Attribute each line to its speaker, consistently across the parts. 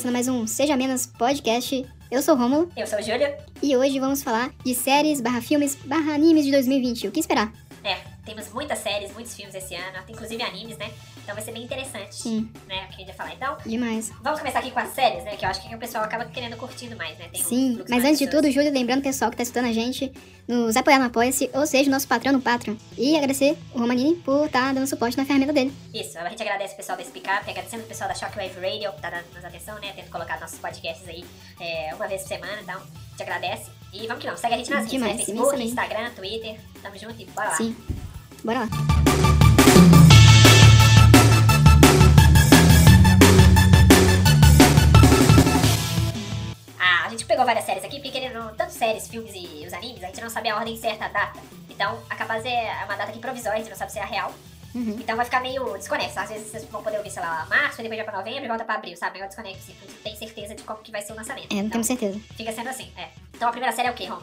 Speaker 1: começando mais um Seja Menos Podcast. Eu sou o Rômulo
Speaker 2: Eu sou o Júlio.
Speaker 1: e hoje vamos falar de séries, barra filmes, barra animes de 2020. O que esperar?
Speaker 2: É, temos muitas séries, muitos filmes esse ano, inclusive animes, né? Então vai ser bem interessante,
Speaker 1: Sim,
Speaker 2: né? O que a gente vai falar. Então,
Speaker 1: demais.
Speaker 2: vamos começar aqui com as séries, né? Que eu acho que o pessoal acaba querendo curtindo mais, né? Tem um
Speaker 1: Sim,
Speaker 2: fluxo
Speaker 1: mas antes de tudo, Júlio, lembrando o pessoal que tá escutando a gente, nos apoiar no Apoia-se, ou seja, o nosso patrão no Patreon. E agradecer o Romanini por estar dando suporte na ferramenta dele.
Speaker 2: Isso, a gente agradece o pessoal da Speak Up, agradecendo o pessoal da Shockwave Radio, que tá dando nos atenção, né? Tendo colocado nossos podcasts aí é, uma vez por semana, então, a gente agradece. E vamos que vamos, segue a gente nas redes, né? Facebook. Instagram, Twitter, tamo junto e bora lá.
Speaker 1: Sim, bora lá.
Speaker 2: A gente pegou várias séries aqui, porque querendo tanto séries, filmes e os animes, a gente não sabe a ordem certa, a data. Então, a capaz é uma data aqui provisória, a gente não sabe se é a real.
Speaker 1: Uhum.
Speaker 2: Então vai ficar meio desconexo. Às vezes vocês vão poder ouvir, sei lá, março, e depois vai pra novembro e volta pra abril, sabe? Meio desconexo, assim, gente tem certeza de como que vai ser o lançamento.
Speaker 1: É, não
Speaker 2: então,
Speaker 1: temos certeza.
Speaker 2: fica sendo assim, é. Então a primeira série é o quê, Ron?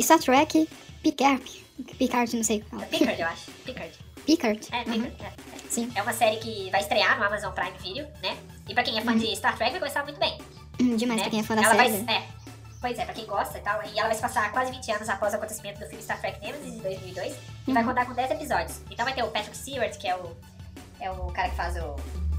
Speaker 1: Star Trek, Picard, Picard, não sei qual.
Speaker 2: Pickard, eu acho. Pickard.
Speaker 1: Picard.
Speaker 2: É,
Speaker 1: Uhum.
Speaker 2: Pickard. é.
Speaker 1: Sim,
Speaker 2: É uma série que vai estrear no Amazon Prime Video, né? E pra quem é fã de Star Trek vai começar muito bem.
Speaker 1: Demais
Speaker 2: né?
Speaker 1: pra quem é fã da
Speaker 2: ela
Speaker 1: série.
Speaker 2: vai, é, Pois é, pra quem gosta e tal. E ela vai se passar quase 20 anos após o acontecimento do filme Star Trek Nemesis de 2002. E vai
Speaker 1: Uhum.
Speaker 2: contar com 10 episódios. Então vai ter o Patrick Stewart, que é o, é o cara que faz o...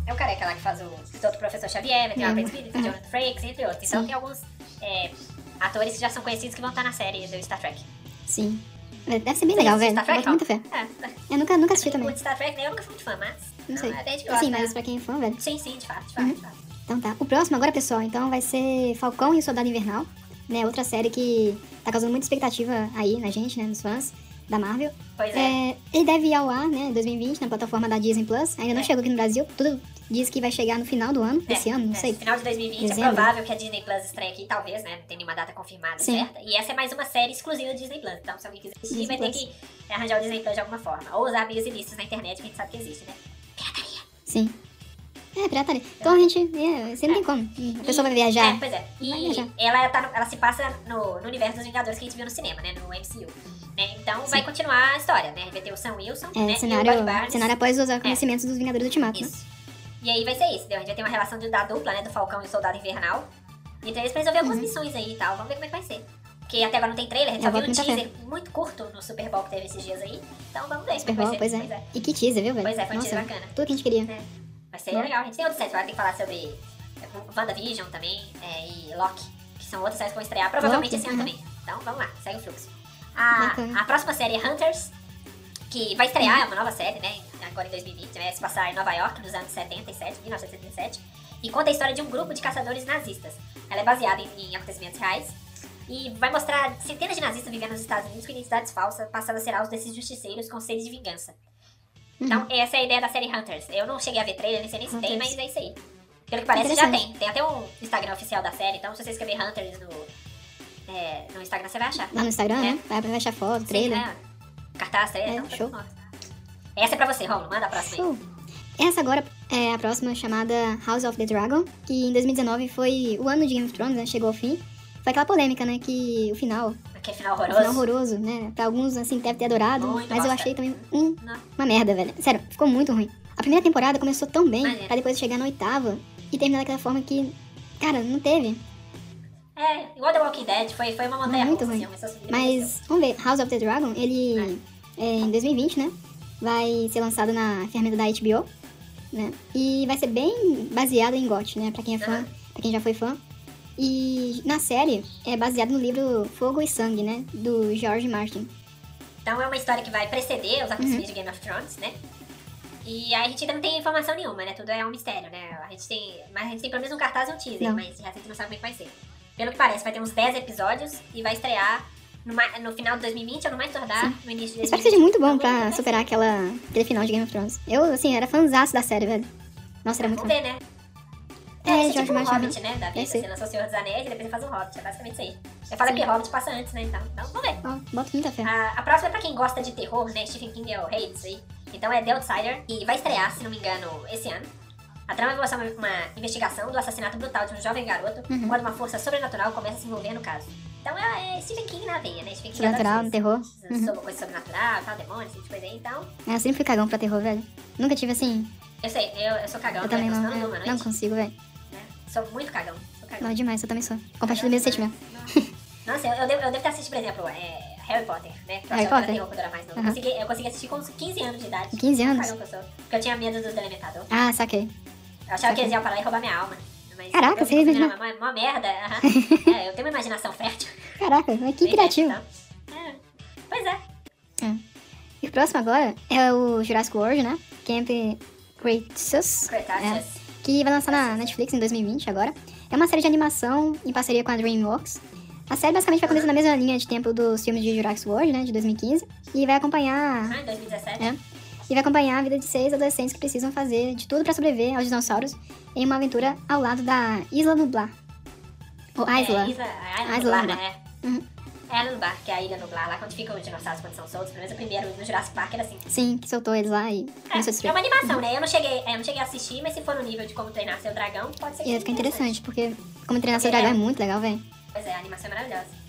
Speaker 2: É o careca lá que faz o todo Professor Xavier, vai ter o
Speaker 1: Uhum.
Speaker 2: Albert o
Speaker 1: Uhum.
Speaker 2: Jonathan Frakes, entre outros. Então
Speaker 1: Sim.
Speaker 2: tem alguns é, atores que já são conhecidos que vão estar na série do Star Trek.
Speaker 1: Sim. É, Deve ser bem legal, velho.
Speaker 2: Star Trek,
Speaker 1: muita fé.
Speaker 2: É,
Speaker 1: Eu nunca, nunca assisti também.
Speaker 2: muito Star Trek, né? Eu nunca fui muito fã, mas...
Speaker 1: Não sei.
Speaker 2: até a gente gosta,
Speaker 1: Sim,
Speaker 2: né?
Speaker 1: mas pra quem é fã, velho.
Speaker 2: Sim, sim, de fato, de fato,
Speaker 1: Uhum.
Speaker 2: de fato.
Speaker 1: Então tá. O próximo agora, pessoal, então vai ser Falcão e o Soldado Invernal, né? Outra série que tá causando muita expectativa aí na gente, né? Nos fãs da Marvel.
Speaker 2: Pois é.
Speaker 1: É, ele deve ir ao ar, né? em 2020, na plataforma da Disney Plus. Ainda não
Speaker 2: É.
Speaker 1: chegou aqui no Brasil. Tudo diz que vai chegar no final do ano,
Speaker 2: É,
Speaker 1: desse ano, não
Speaker 2: é,
Speaker 1: sei.
Speaker 2: Final de 2020
Speaker 1: Dezembro.
Speaker 2: é provável que a Disney Plus estreie aqui, talvez, né? Não tem nenhuma data confirmada
Speaker 1: Sim.
Speaker 2: certa. E essa é mais uma série exclusiva da Disney Plus. Então, se alguém quiser assistir, vai ter
Speaker 1: Plus.
Speaker 2: que arranjar o Disney Plus de alguma forma. Ou usar meios ilícitos na internet, que a gente sabe que existe, né?
Speaker 1: Sim. É, pirataria. Então a gente. É, você não tem como. A pessoa vai viajar.
Speaker 2: É, pois é. E ela, tá no- ela se passa no, no universo dos Vingadores que a gente viu no cinema, né? No MCU. Né? Então, vai continuar a história, né? Vai ter o Sam Wilson,
Speaker 1: É,
Speaker 2: né? e o
Speaker 1: cenário,
Speaker 2: Barnes.
Speaker 1: cenário após os acontecimentos dos Vingadores do Ultimato, né?
Speaker 2: Isso. E aí vai ser isso, entendeu? A gente vai ter uma relação de, da dupla, né? Do Falcão e o Soldado Invernal. Então eles vão resolver algumas
Speaker 1: Uhum.
Speaker 2: missões aí e tal. Vamos ver como é que vai ser. Porque até agora não tem trailer, a gente
Speaker 1: Eu
Speaker 2: só viu um teaser muito curto no Super Bowl que teve esses dias aí. Então vamos ver
Speaker 1: Super Bowl, pois é. E que teaser, viu, velho?
Speaker 2: Pois é, foi um
Speaker 1: Nossa,
Speaker 2: teaser bacana.
Speaker 1: tudo que a gente queria.
Speaker 2: Vai ser
Speaker 1: Uhum.
Speaker 2: legal. A gente tem outros séries, vai ter que falar sobre é, WandaVision também é, e Loki, que são outras séries que vão estrear provavelmente
Speaker 1: Loki,
Speaker 2: esse ano
Speaker 1: uhum.
Speaker 2: também. Então vamos lá, segue o fluxo. A, a próxima série é Hunters, que vai estrear, é uma nova série, né? Agora em 2020, vai se passar em Nova York, nos anos 77, 1977, e conta a história de um grupo de caçadores nazistas. Ela é baseada em, em acontecimentos reais e vai mostrar centenas de nazistas vivendo nos Estados Unidos com identidades falsas, passando a ser alvos desses justiceiros com sede de vingança.
Speaker 1: Uhum.
Speaker 2: Então, essa é a ideia da série Hunters. Eu não cheguei a ver trailer, nem sei nem se tem, mas é isso aí. Pelo que parece, já tem. Tem até um Instagram oficial da série, então se você escrever Hunters no, é, no Instagram, você vai achar.
Speaker 1: Lá no Instagram,
Speaker 2: É.
Speaker 1: né? Vai, achar foto,
Speaker 2: Sim,
Speaker 1: trailer.
Speaker 2: né? Cartaz, trailer,
Speaker 1: É,
Speaker 2: então, tá
Speaker 1: show.
Speaker 2: Essa é pra você, Romulo. Manda a próxima aí.
Speaker 1: Show. Essa agora é a próxima chamada House of the Dragon, que em 2019 foi o ano de Game of Thrones, né? Chegou ao fim. Foi aquela polêmica, né? Que o final,
Speaker 2: Aquele final
Speaker 1: o final
Speaker 2: horroroso.
Speaker 1: horroroso, né? Pra alguns, assim, deve ter adorado,
Speaker 2: Muito
Speaker 1: mas eu achei também um- uma merda, velho. Sério, ficou muito ruim. A primeira temporada começou tão bem,
Speaker 2: Maneiro.
Speaker 1: pra depois chegar na oitava e terminar daquela forma que, cara, não teve.
Speaker 2: É, igual The Walking Dead, foi, foi uma montanha
Speaker 1: Muito ruim.
Speaker 2: assim,
Speaker 1: Mas, vamos ver, House of the Dragon, ele é, em 2020, né? Vai ser lançado na ferramenta da HBO, né? E vai ser bem baseado em GOT, né? Pra quem é fã,
Speaker 2: Aham.
Speaker 1: pra quem já foi fã. E na série é baseado no livro Fogo e Sangue, né? Do George Martin.
Speaker 2: Então é uma história que vai preceder
Speaker 1: Uhum.
Speaker 2: os acontecimentos de Game of Thrones, né? E aí a gente ainda não tem informação nenhuma, né? Tudo é um mistério, né? A gente tem. Mas a gente tem pelo menos um cartaz e um teaser,
Speaker 1: Não.
Speaker 2: mas a gente não sabe como é que vai ser. Pelo que parece, vai ter uns 10 episódios e vai estrear no, no final de 2020 ou no mais tardar
Speaker 1: Sim.
Speaker 2: no início de 2021.
Speaker 1: Espero que seja muito bom pra
Speaker 2: ser.
Speaker 1: superar aquela, aquele final de Game of Thrones. Eu, assim, era fãzaço da série, velho. Nossa, era muito
Speaker 2: Vamos
Speaker 1: fã.
Speaker 2: ver, né?
Speaker 1: É,
Speaker 2: É,
Speaker 1: George
Speaker 2: tipo um Hobbit, né? Da vida. Você lançou o Senhor dos Anéis e depois você faz um Hobbit. É basicamente isso aí. Eu falo que Hobbit passa antes, né? Então, então vamos ver.
Speaker 1: Ó, boto muita fé.
Speaker 2: A, a próxima é pra quem gosta de terror, né? Stephen King é o rei disso aí. Então é The Outsider. E vai estrear, se não me engano, esse ano. A trama vai mostrar uma, uma investigação do assassinato brutal de um jovem garoto
Speaker 1: Uhum.
Speaker 2: quando uma força sobrenatural começa a se envolver no caso. Então é, é Stephen King na veia, né? Stephen King
Speaker 1: Sobrenatural, no terror. Uhum.
Speaker 2: sobre coisa sobrenatural, tal, demônio, esse tipo de coisa aí. Então,
Speaker 1: Eu sempre fui cagão pra terror, velho. Nunca tive assim.
Speaker 2: eu sei, eu, eu sou cagão,
Speaker 1: Eu
Speaker 2: né?
Speaker 1: também não, não
Speaker 2: noite.
Speaker 1: consigo, velho.
Speaker 2: Sou muito cagão. Sou cagão.
Speaker 1: Não, demais, eu também sou. Compartilho o mesmo sentimento.
Speaker 2: Nossa, eu, eu, devo, eu devo ter assistido, por exemplo, é, Harry Potter, né?
Speaker 1: Harry Potter?
Speaker 2: eu era mais.
Speaker 1: Aham.
Speaker 2: Eu, consegui, eu consegui assistir com uns 15 anos de idade.
Speaker 1: 15 anos?
Speaker 2: Cagão que eu sou. Porque eu tinha medo dos Delementador.
Speaker 1: Ah, saquei.
Speaker 2: Eu achava que eles iam parar e roubar minha alma. Mas
Speaker 1: Caraca, você
Speaker 2: vendo uma, uma merda. aham. É, eu tenho uma imaginação fértil.
Speaker 1: Caraca, mas que
Speaker 2: Bem
Speaker 1: criativo.
Speaker 2: então. É. Pois é.
Speaker 1: E o próximo agora é o Jurassic World, né? Camp Cretaceous.
Speaker 2: Cretaceous.
Speaker 1: Que vai lançar na Netflix em 2020 agora. É uma série de animação em parceria com a DreamWorks. A série basicamente vai acontecer na mesma linha de tempo dos filmes de Jurassic World, né, de 2015, e vai acompanhar
Speaker 2: Ah, em 2017.
Speaker 1: É. e vai acompanhar a vida de seis adolescentes que precisam fazer de tudo pra sobreviver aos dinossauros em uma aventura ao lado da Isla Nublar. Ou
Speaker 2: É,
Speaker 1: Isla.
Speaker 2: Isla, a Ilha
Speaker 1: Isla
Speaker 2: Nublar,
Speaker 1: Nublar.
Speaker 2: né?
Speaker 1: Uhum.
Speaker 2: É Ilha Nublar, que é a Ilha Nublar, lá onde ficam os dinossauros quando são soltos. Pelo menos o primeiro no Jurassic Park era assim.
Speaker 1: Sim, que soltou eles lá e
Speaker 2: É, é uma animação, né? Eu não, cheguei, é, eu não cheguei a assistir, mas se for no nível de como treinar seu dragão, pode ser que
Speaker 1: E
Speaker 2: seja
Speaker 1: fica interessante, porque como treinar seu
Speaker 2: É.
Speaker 1: dragão é muito legal, velho.
Speaker 2: Pois é, a animação é maravilhosa.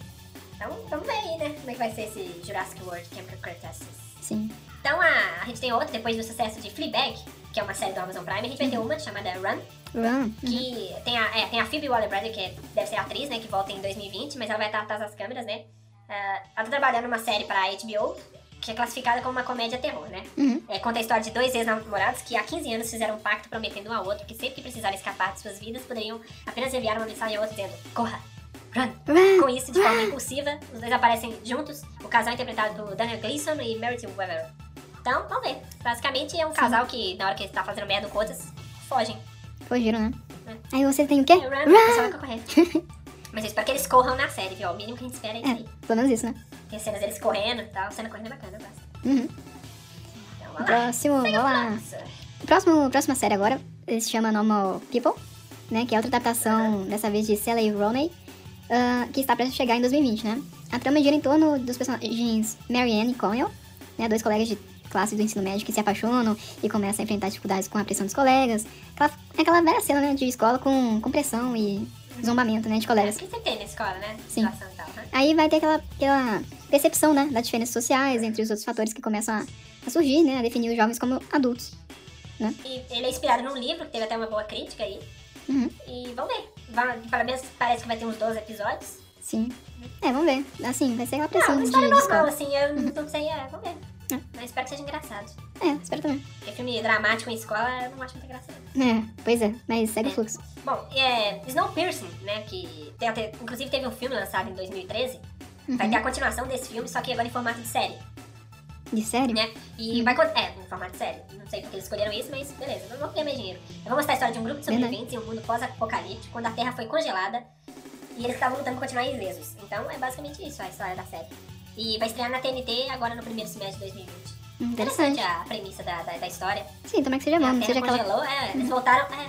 Speaker 2: Então, vamos ver aí, né? Como é que vai ser esse Jurassic World Camp Cretaceous.
Speaker 1: Sim.
Speaker 2: Então, a, a gente tem outra, depois do sucesso de Fleabag, que é uma série do Amazon Prime, a gente vai ter uma chamada Run,
Speaker 1: Run.
Speaker 2: que tem a, é, tem a Phoebe Waller-Bridge, que é- deve ser a atriz, né, que volta em 2020, mas ela vai estar atrás das câmeras, né? Ah, ela tá trabalhando numa série pra HBO, que é classificada como uma comédia terror, né?
Speaker 1: Uhum.
Speaker 2: É, conta a história de dois ex-namorados que há 15 anos fizeram um pacto prometendo um ao outro que sempre que precisaram escapar de suas vidas, poderiam apenas enviar uma mensagem ao outro dizendo, corra, run.
Speaker 1: Run.
Speaker 2: Com isso, de forma impulsiva, os dois aparecem juntos, o casal é interpretado por Daniel Gleason e Meredith Weber. Então, vamos ver. Basicamente, é um casal que, na hora que ele tá fazendo merda com outras, fogem.
Speaker 1: Fugiram, né?
Speaker 2: É.
Speaker 1: Aí você tem o quê?
Speaker 2: É, run, o pessoal. Mas eu espero que eles corram na série, viu? O mínimo que a gente espera é isso
Speaker 1: É,
Speaker 2: aí.
Speaker 1: pelo menos isso, né?
Speaker 2: Tem cenas deles correndo e tal. Cena correndo é bacana, eu gosto.
Speaker 1: Uhum.
Speaker 2: Então, vamos lá.
Speaker 1: Próximo, vamos lá. Próximo, próxima série agora se chama Normal People, né? Que é outra adaptação, dessa vez de Sally Rooney, ah, que está prestes a chegar em 2020, né? A trama gira em torno dos personagens Marianne e Connell, né? Dois colegas de classe do ensino médio que se apaixonam e começam a enfrentar dificuldades com a pressão dos colegas. Aquela, é aquela velha cena, né? De escola com, com pressão e zombamento, né? De
Speaker 2: É,
Speaker 1: colegas.
Speaker 2: o que você tem na escola, né?
Speaker 1: Sim.
Speaker 2: Tal, né?
Speaker 1: Aí vai ter aquela, aquela percepção, né? Das diferenças sociais entre os outros fatores que começam a, a surgir, né? A definir os jovens como adultos.
Speaker 2: E ele é inspirado num livro, que teve até uma boa crítica aí.
Speaker 1: Uhum.
Speaker 2: E vamos ver. Vai, pelo menos parece que vai ter uns 12 episódios.
Speaker 1: Sim. É, vamos ver. Assim, vai ser aquela pressão
Speaker 2: uma
Speaker 1: de,
Speaker 2: história
Speaker 1: de
Speaker 2: normal,
Speaker 1: escola.
Speaker 2: assim. Eu não sei, é, vamos ver.
Speaker 1: É.
Speaker 2: Mas espero que seja engraçado.
Speaker 1: É, espero também.
Speaker 2: Porque filme dramático em escola eu não acho muito engraçado.
Speaker 1: É, pois é, mas segue
Speaker 2: É.
Speaker 1: o fluxo.
Speaker 2: Bom, é, Snowpiercer, né, que tem até, inclusive teve um filme lançado em 2013, vai
Speaker 1: Uhum.
Speaker 2: ter a continuação desse filme, só que agora em formato de série,
Speaker 1: De sério?
Speaker 2: né, e vai, con- é, em formato de série, não sei porque eles escolheram isso, mas beleza, não vou ganhar mais dinheiro. Eu vou mostrar a história de um grupo de sobreviventes em um mundo pós-apocalíptico, quando a Terra foi congelada, e eles estavam lutando pra continuar ilesos. Então é basicamente isso a história da série. E vai estrear na TNT agora no primeiro semestre de 2020.
Speaker 1: Hum, Interessante.
Speaker 2: a premissa da, da, da história.
Speaker 1: Sim, tomara que seja bom,
Speaker 2: a
Speaker 1: não seja aquela.
Speaker 2: congelou, é, eles voltaram, é,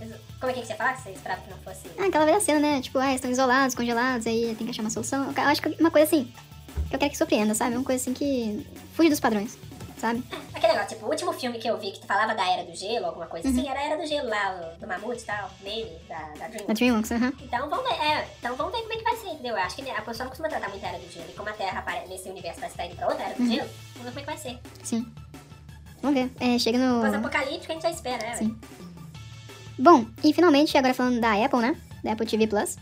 Speaker 2: eles- como é que você fala? Você esperava que não fosse...
Speaker 1: Ah, aquela velha cena, né? Tipo, ah, estão isolados, congelados, aí tem que achar uma solução. Eu acho que uma coisa assim, que eu quero que surpreenda, sabe? Uma coisa assim que fuge dos padrões, sabe?
Speaker 2: Aquele negócio, tipo, o último filme que eu vi que falava da Era do Gelo, alguma coisa
Speaker 1: Uhum.
Speaker 2: assim, era a Era do Gelo lá, o- do Mamute e tal, meme, da, da
Speaker 1: Na
Speaker 2: DreamWorks.
Speaker 1: DreamWorks, aham.
Speaker 2: Então vamos ver, é, então vamos ver entendeu? Eu acho que a pessoa não costuma tratar muito a Era do Gelo, e como a Terra nesse universo vai estar indo pra outra Era do
Speaker 1: Uhum.
Speaker 2: Gelo, vamos ver como é que vai ser.
Speaker 1: Sim. Vamos ver. É, chega no.
Speaker 2: Pós-apocalíptico a gente já espera, né?
Speaker 1: Sim. Bom, e finalmente, agora falando da Apple, né? Da Apple TV Plus,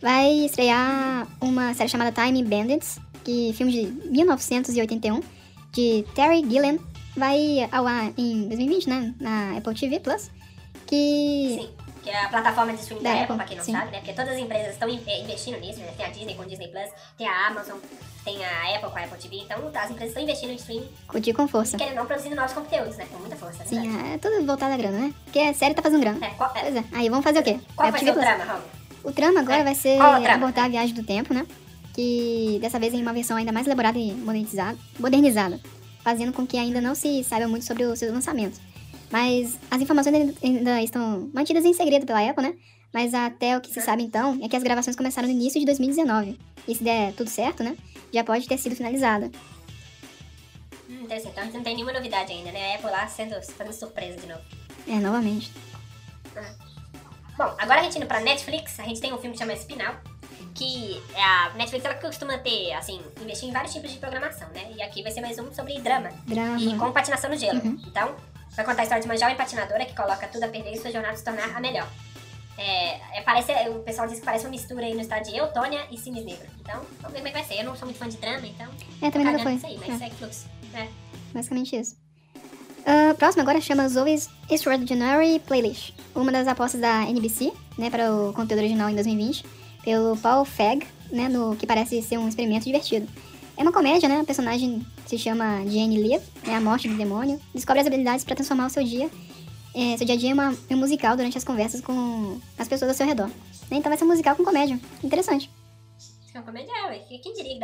Speaker 1: vai estrear uma série chamada Time Bandits, que filme de 1981, de Terry Gilliam, vai ao ar em 2020, né? Na Apple TV Plus. Que.
Speaker 2: Sim. Que é a plataforma de streaming da,
Speaker 1: Da
Speaker 2: Apple,
Speaker 1: Apple,
Speaker 2: pra quem não
Speaker 1: sim.
Speaker 2: sabe, né? Porque todas as empresas estão in- é, investindo nisso, né? Tem a Disney com o Disney Plus, tem a Amazon, tem a Apple com a Apple TV, então as empresas estão investindo em streaming
Speaker 1: curtir com força.
Speaker 2: querendo não produzindo novos conteúdos, né? Com muita força, né?
Speaker 1: Sim, é tudo voltado à grana, né? Porque a série tá fazendo grana.
Speaker 2: É, qual, é,
Speaker 1: Pois é. Aí vamos fazer o quê?
Speaker 2: qual
Speaker 1: Apple
Speaker 2: vai ser o
Speaker 1: Plus.
Speaker 2: trama, Romulo?
Speaker 1: O trama agora
Speaker 2: É.
Speaker 1: vai ser
Speaker 2: trama?
Speaker 1: abordar a viagem do tempo, né? Que dessa vez em uma versão ainda mais elaborada e modernizada, modernizada fazendo com que ainda não se saiba muito sobre o seu lançamento. Mas as informações ainda- estão mantidas em segredo pela Apple, né? Mas até o que se sabe então é que as gravações começaram no início de 2019. E se der tudo certo, né? Já pode ter sido finalizada.
Speaker 2: Hum, interessante. Então não tem nenhuma novidade ainda, né? A Apple lá sendo, fazendo surpresa de novo.
Speaker 1: É, novamente.
Speaker 2: Bom, agora a gente indo pra Netflix, a gente tem um filme que chama Spinal, que é a Netflix ela costuma ter, assim, investir em vários tipos de programação, né? E aqui vai ser mais um sobre drama
Speaker 1: Drama.
Speaker 2: e com patinação no gelo.
Speaker 1: Uhum.
Speaker 2: Então, vai contar a história de uma jovem patinadora que coloca tudo a perder e sua jornada se tornar a melhor. É, é, parece, o pessoal diz que parece uma mistura aí no estado de Eutônia e Cines Negro. Então, vamos ver como é que vai ser. Eu não sou muito fã de drama, então.
Speaker 1: É, também nunca foi.
Speaker 2: Isso aí, mas
Speaker 1: É.
Speaker 2: segue fluxo. É.
Speaker 1: Basicamente isso. Ah, próximo agora chama Zoe's Extraordinary Playlist. Uma das apostas da NBC, né, para o conteúdo original em 2020, pelo Paul Feig, né, no que parece ser um experimento divertido. É uma comédia, né? A personagem se chama Jane Liv, né, a morte do demônio, descobre as habilidades para transformar o seu dia, eh, seu dia a dia em, uma, em um musical durante as conversas com as pessoas ao seu redor. Né, Então vai ser um musical com comédia. Interessante.
Speaker 2: É uma comédia, ué. Quem diria?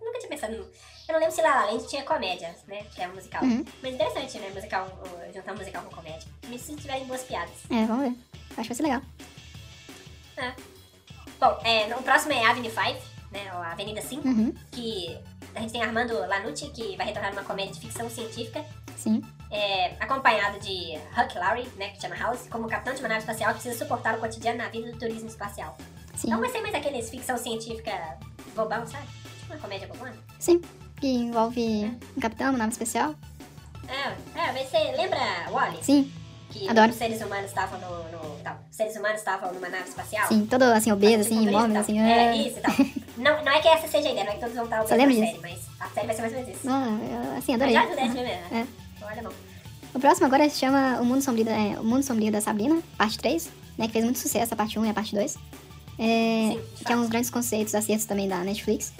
Speaker 2: Nunca tinha pensado no... Eu não lembro se La Land tinha comédia, né? Que é um musical.
Speaker 1: Uhum.
Speaker 2: Mas interessante, né? Musical, juntar um musical com comédia. E se tiverem boas piadas.
Speaker 1: É, vamos ver. Acho que vai ser legal.
Speaker 2: Bom, é, o próximo é Avenue 5, né? Ou Avenida 5.
Speaker 1: Uhum.
Speaker 2: Que a gente tem Armando Lanucci, que vai retornar numa comédia de ficção científica.
Speaker 1: Sim.
Speaker 2: é, acompanhado de Huck Laurie, né? Que chama House, como capitão de uma nave espacial que precisa suportar o cotidiano na vida do turismo espacial.
Speaker 1: Sim.
Speaker 2: Então vai ser mais aqueles ficção científica bobão, sabe? Tipo uma comédia bobona.
Speaker 1: Sim. Que envolve um capitão, uma nave especial.
Speaker 2: É, é, vai ser. Lembra Wally?
Speaker 1: Sim,
Speaker 2: Que
Speaker 1: Adoro.
Speaker 2: os seres humanos estavam no. no não, os seres humanos estavam numa nave espacial.
Speaker 1: sim. Todo assim, obeso, assim,
Speaker 2: Tipo,
Speaker 1: imóvel,
Speaker 2: e
Speaker 1: assim.
Speaker 2: tal. É,
Speaker 1: ah.
Speaker 2: isso e tal. não, não é que essa seja a ideia, não é que todos vão estar
Speaker 1: Só
Speaker 2: ouvindo
Speaker 1: lembro
Speaker 2: a série, mas a série vai ser mais ou menos isso.
Speaker 1: Ah, assim,
Speaker 2: Mas
Speaker 1: adorei.
Speaker 2: já ajuda esse filme, né?
Speaker 1: É.
Speaker 2: Olha, bom.
Speaker 1: O próximo agora se chama O Mundo Sombrio da, é, o Mundo Sombrio da Sabrina, parte 3, né? Que fez muito sucesso, a parte 1 e a parte 2. É,
Speaker 2: Sim,
Speaker 1: que é
Speaker 2: fato.
Speaker 1: uns grandes conceitos, acertos também da Netflix,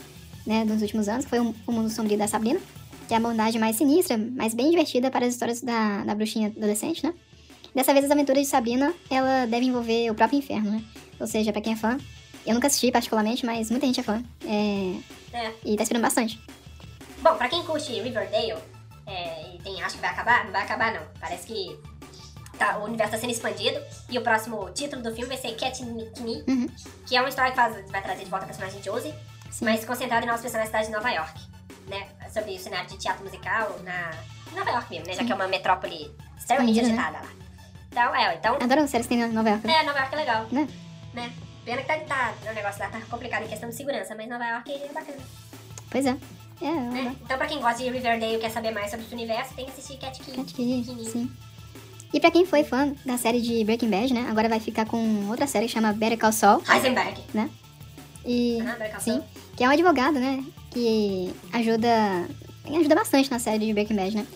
Speaker 1: né? Dos últimos anos, que foi o, o Mundo Sombrio da Sabrina. Que é a abordagem mais sinistra, mas bem divertida para as histórias da, da bruxinha adolescente, né? Dessa vez, as aventuras de Sabrina, ela deve envolver o próprio inferno, né? Ou seja, pra quem é fã, eu nunca assisti particularmente, mas muita gente é fã. É,
Speaker 2: É.
Speaker 1: e tá esperando bastante.
Speaker 2: Bom, pra quem curte Riverdale é, e tem, acha que vai acabar, não vai acabar não. Parece que tá, o universo tá sendo expandido e o próximo título do filme vai ser Cat Me,
Speaker 1: Uhum.
Speaker 2: que é uma história que faz, vai trazer de volta a personagem Josie,
Speaker 1: Sim.
Speaker 2: mas concentrada em novos personagens da cidade de Nova York, né? Sobre o cenário de teatro musical na Nova York mesmo, né? Já que é uma metrópole extremamente
Speaker 1: né?
Speaker 2: agitada lá. Então, é, então...
Speaker 1: Adoro séries que tem Nova York. né?
Speaker 2: É, Nova York é legal.
Speaker 1: Né?
Speaker 2: Né? Pena que tá, tá, o negócio lá tá complicado em questão de segurança, mas Nova York é bacana.
Speaker 1: Pois é. É, eu
Speaker 2: né? Então, pra quem gosta de Riverdale e quer saber mais sobre esse universo, tem que assistir Cat Key.
Speaker 1: Cat
Speaker 2: Pequenininho.
Speaker 1: sim. E pra quem foi fã da série de Breaking Bad, né? Agora vai ficar com outra série que chama Better Call Saul.
Speaker 2: Heisenberg.
Speaker 1: E,
Speaker 2: Aham, Better Call
Speaker 1: sim,
Speaker 2: Saul.
Speaker 1: que é um advogado, né? Que ajuda, ajuda bastante na série de Breaking Bad, né?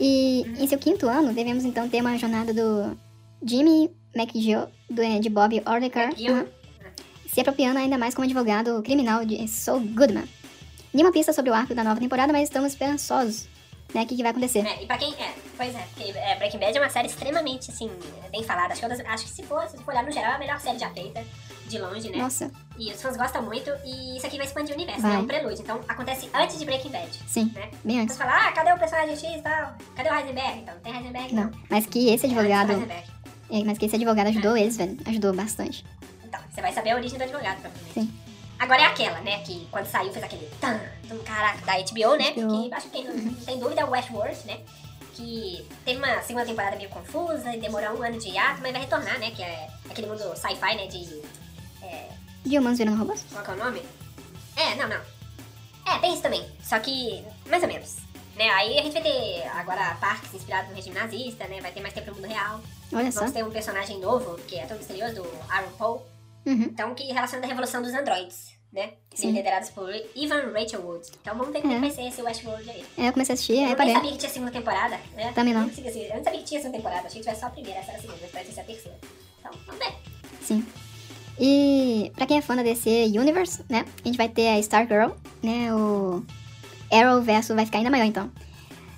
Speaker 1: E
Speaker 2: Uhum.
Speaker 1: em seu quinto ano, devemos então ter uma jornada do Jimmy McGill, do, eh, de Bob Ordecker,
Speaker 2: McGill.
Speaker 1: aham, se apropriando ainda mais como advogado criminal de Saul Goodman. Nenhuma pista sobre o arco da nova temporada, mas estamos esperançosos, né? O que, que vai acontecer.
Speaker 2: É, e pra quem. É, pois é, porque é, Breaking Bad é uma série extremamente, assim, bem falada. Acho que, acho que se for, se for olhar no geral, é a melhor série já feita, de longe, né?
Speaker 1: Nossa,
Speaker 2: E os fãs gostam muito, e isso aqui vai expandir o universo,
Speaker 1: Vai.
Speaker 2: né? É um prelúdio. Então acontece antes de Breaking Bad,
Speaker 1: sim,
Speaker 2: né?
Speaker 1: bem antes.
Speaker 2: Você fala, ah, cadê o personagem X e tal? Cadê o Heisenberg? Então, não tem Heisenberg, não.
Speaker 1: Não, mas que esse
Speaker 2: É,
Speaker 1: advogado, é, mas que esse advogado ajudou eles, velho, ajudou bastante.
Speaker 2: Então, você vai saber a origem do advogado, provavelmente.
Speaker 1: Sim.
Speaker 2: Agora é aquela, né, que quando saiu fez aquele tan, tan, caraca, da HBO, né,
Speaker 1: HBO.
Speaker 2: que acho que quem não, não tem dúvida é o Westworld, né, que teve uma segunda temporada meio confusa e demorou um ano de hiato, mas vai retornar, né, que é aquele mundo sci-fi, né, de...
Speaker 1: De humanos virando robôs?
Speaker 2: qual que é o nome? É, não, não. É, tem isso também, só que mais ou menos. Né, aí a gente vai ter agora parques inspirados no regime nazista, né? Vai ter mais tempo no mundo real.
Speaker 1: Olha só.
Speaker 2: Vamos ter um personagem novo, que é tão misterioso, do Aaron Paul,
Speaker 1: Uhum.
Speaker 2: então, que relaciona a revolução dos androides, né?
Speaker 1: Sim.
Speaker 2: Liderados por Ivan Rachel Wood. Então vamos ver como é.
Speaker 1: É.
Speaker 2: vai ser esse Westworld aí.
Speaker 1: É, eu comecei a assistir,
Speaker 2: Eu
Speaker 1: aí
Speaker 2: nem
Speaker 1: parei.
Speaker 2: sabia que tinha segunda temporada, né?
Speaker 1: Também não.
Speaker 2: Eu, eu não sabia que tinha segunda temporada, achei que tivesse só a primeira, essa era a segunda, mas parece ser a terceira. Então, vamos ver.
Speaker 1: Sim. E pra quem é fã da DC Universe, né? A gente vai ter a Stargirl, né? O Arrow verso vai ficar ainda maior, então.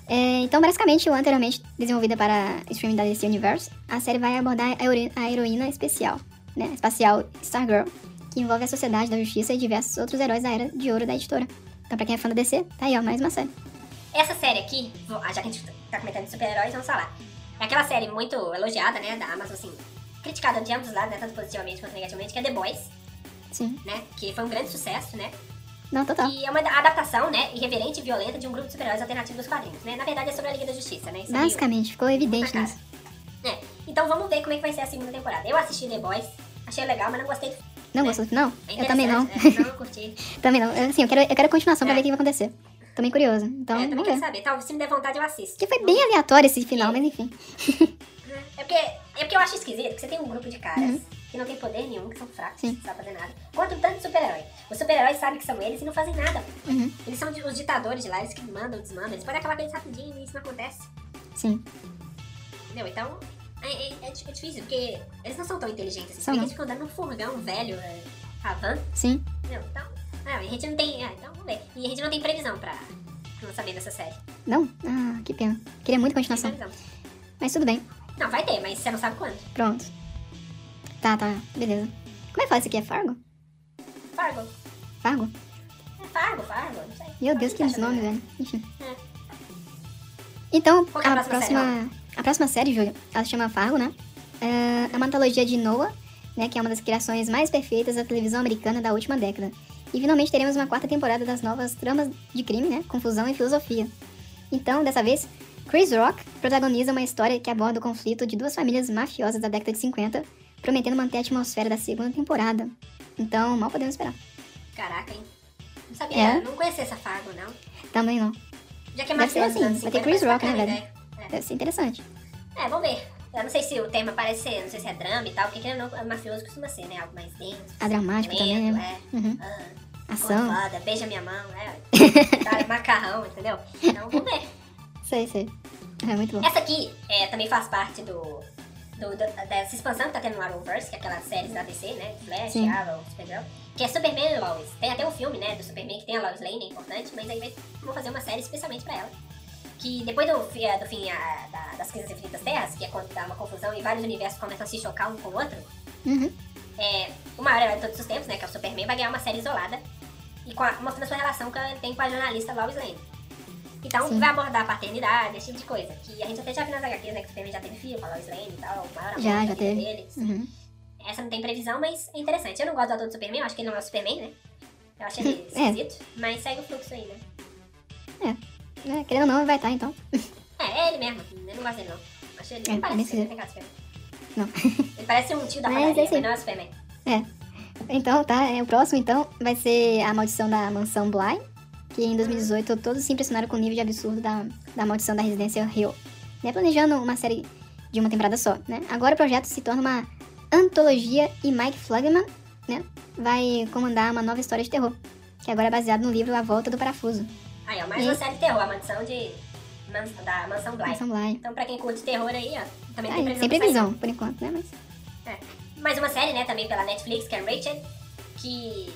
Speaker 1: É, então, basicamente, o anteriormente desenvolvida para streaming da DC Universe, a série vai abordar a, heroína, especial, né? Espacial Stargirl, que envolve a Sociedade da Justiça e diversos outros heróis da Era de Ouro da editora. Então, pra quem é fã da DC, tá aí, ó, mais uma série.
Speaker 2: Essa série aqui, ah, já que a gente tá comentando de super-heróis, vamos falar. É aquela série muito elogiada, né, da Amazon, assim, criticada de ambos os lados, né, tanto positivamente quanto negativamente, que é The Boys,
Speaker 1: Sim.
Speaker 2: né, que foi um grande sucesso, né,
Speaker 1: Não, total.
Speaker 2: que é uma adaptação, né, irreverente e violenta de um grupo de super-heróis alternativo dos quadrinhos, né, na verdade é sobre a Liga da Justiça, né, isso é
Speaker 1: Basicamente, ficou evidente nisso.
Speaker 2: É, então vamos ver como é que vai ser a segunda temporada. Eu assisti The Boys, achei legal, mas não gostei.
Speaker 1: Não
Speaker 2: É.
Speaker 1: gostou do final?
Speaker 2: É
Speaker 1: Eu também não.
Speaker 2: né? Não curti.
Speaker 1: Também não. Assim, eu quero, eu quero continuação pra
Speaker 2: É.
Speaker 1: ver o que vai acontecer. Tô bem curiosa. Então,
Speaker 2: é, também quero
Speaker 1: ver.
Speaker 2: saber. Talvez se me der vontade eu assisto.
Speaker 1: Que foi bem aleatório esse final, mas enfim.
Speaker 2: É porque, é porque eu acho esquisito, porque você tem um grupo de caras
Speaker 1: Uhum.
Speaker 2: que não tem poder nenhum, que são fracos,
Speaker 1: Sim.
Speaker 2: não sabem fazer nada. Quanto um tanto de super-herói. Os super-heróis sabem que são eles e não fazem nada.
Speaker 1: Uhum.
Speaker 2: Eles são os ditadores de lá, eles que mandam, desmandam. Eles podem acabar com eles rapidinho e isso não acontece.
Speaker 1: Sim.
Speaker 2: Entendeu? Então, é, é- é é difícil, porque eles não são tão inteligentes assim.
Speaker 1: São
Speaker 2: porque
Speaker 1: não.
Speaker 2: eles ficam andando num furgão velho, é, Havan,
Speaker 1: Sim.
Speaker 2: entendeu? Então, ah, a gente não tem. Ah, então vamos ver. E a gente não tem previsão pra pra lançamento dessa série.
Speaker 1: Não? Ah, que pena. Queria muito continuação. Mas tudo bem.
Speaker 2: Não, vai ter, mas você não sabe quando.
Speaker 1: Pronto. Tá, tá. Beleza. Como é que fala isso aqui? É Fargo?
Speaker 2: Fargo.
Speaker 1: Fargo?
Speaker 2: É Fargo, Fargo, não sei.
Speaker 1: Meu Deus, que
Speaker 2: Acho
Speaker 1: nome, velho. Enfim.
Speaker 2: É.
Speaker 1: Então,
Speaker 2: Qual é a
Speaker 1: a
Speaker 2: próxima
Speaker 1: próxima, a próxima série, Júlia, ela se chama Fargo, né? É é uma antologia de Noah, né? Que é uma das criações mais perfeitas da televisão americana da última década. E finalmente teremos uma quarta temporada das novas tramas de crime, né? Confusão e filosofia. Então, dessa vez, Chris Rock protagoniza uma história que aborda o conflito de duas famílias mafiosas da década de 50, prometendo manter a atmosfera da segunda temporada. Então, mal podemos esperar.
Speaker 2: Caraca, hein? Não sabia,
Speaker 1: É?
Speaker 2: não conhecia essa Fargo, não.
Speaker 1: Também não.
Speaker 2: Já que é
Speaker 1: Deve ser
Speaker 2: mafioso,
Speaker 1: assim,
Speaker 2: anos
Speaker 1: vai ter
Speaker 2: 50,
Speaker 1: Chris Rock, né, velho?
Speaker 2: ideia.
Speaker 1: Deve ser interessante.
Speaker 2: É, vamos ver. Eu não sei se o tema parece ser, não sei se é drama e tal, porque não, mafioso costuma ser, né? Algo mais denso.
Speaker 1: A dramático
Speaker 2: lento,
Speaker 1: também, né?
Speaker 2: É.
Speaker 1: Uhum.
Speaker 2: Ah,
Speaker 1: Ação.
Speaker 2: Beija minha mão, é. Tá, macarrão, entendeu? Então vamos ver.
Speaker 1: Sei, sei. É muito bom.
Speaker 2: Essa aqui é, também faz parte do, do, do- dessa expansão que tá tendo no Arrowverse, que é aquelas séries da DC, né? Flash,
Speaker 1: Sim.
Speaker 2: Arrow, Supergirl. Que é Superman e Lois. Tem até um filme, né, do Superman que tem a Lois Lane, é importante, mas aí vão fazer uma série especialmente pra ela. Que depois do, fi- do fim a- da- das Crises Infinitas Terras, que é quando dá uma confusão e vários universos começam a se chocar um com o outro,
Speaker 1: Uhum.
Speaker 2: é, o maior herói de todos os tempos, né, que é o Superman, vai ganhar uma série isolada e com a, mostrando a sua relação que ele tem com a jornalista Lois Lane. Então
Speaker 1: Sim.
Speaker 2: vai abordar a paternidade, esse tipo de coisa. Que a gente até já viu nas HQs, né, que o Superman já teve filho com a Lois Lane e tal, o maior amor
Speaker 1: Já, já teve.
Speaker 2: deles.
Speaker 1: Uhum.
Speaker 2: Essa não tem previsão, mas é interessante. Eu não gosto do ator do Superman, eu acho que ele não é o Superman, né? Eu acho ele
Speaker 1: É.
Speaker 2: esquisito, mas segue o fluxo aí, né?
Speaker 1: É, querendo ou não, vai estar então.
Speaker 2: É, é ele mesmo, eu não gosto dele não. Acho ele,
Speaker 1: É,
Speaker 2: não parece ser, não. Ele parece um tio da
Speaker 1: Mas
Speaker 2: padaria,
Speaker 1: esse-
Speaker 2: mas não é o Superman.
Speaker 1: Então, tá. É, o próximo, então, vai ser a maldição da mansão Bly. Que em 2018 todos se impressionaram com o nível de absurdo da, da maldição da residência Hill. Né, planejando uma série de uma temporada só, né? Agora o projeto se torna uma antologia e Mike Flagman, né? Vai comandar uma nova história de terror. Que agora é baseado no livro A Volta do Parafuso.
Speaker 2: Aí, ó, mais
Speaker 1: E-
Speaker 2: uma série de terror, a mansão de... da Mansão Bly.
Speaker 1: Mansão Bly.
Speaker 2: Então, pra quem curte terror aí, ó, também tem
Speaker 1: Aí,
Speaker 2: previsão.
Speaker 1: sem
Speaker 2: pra sair.
Speaker 1: previsão, por enquanto, né? Mas
Speaker 2: Mais uma série, né, também pela Netflix, que é Rachel, que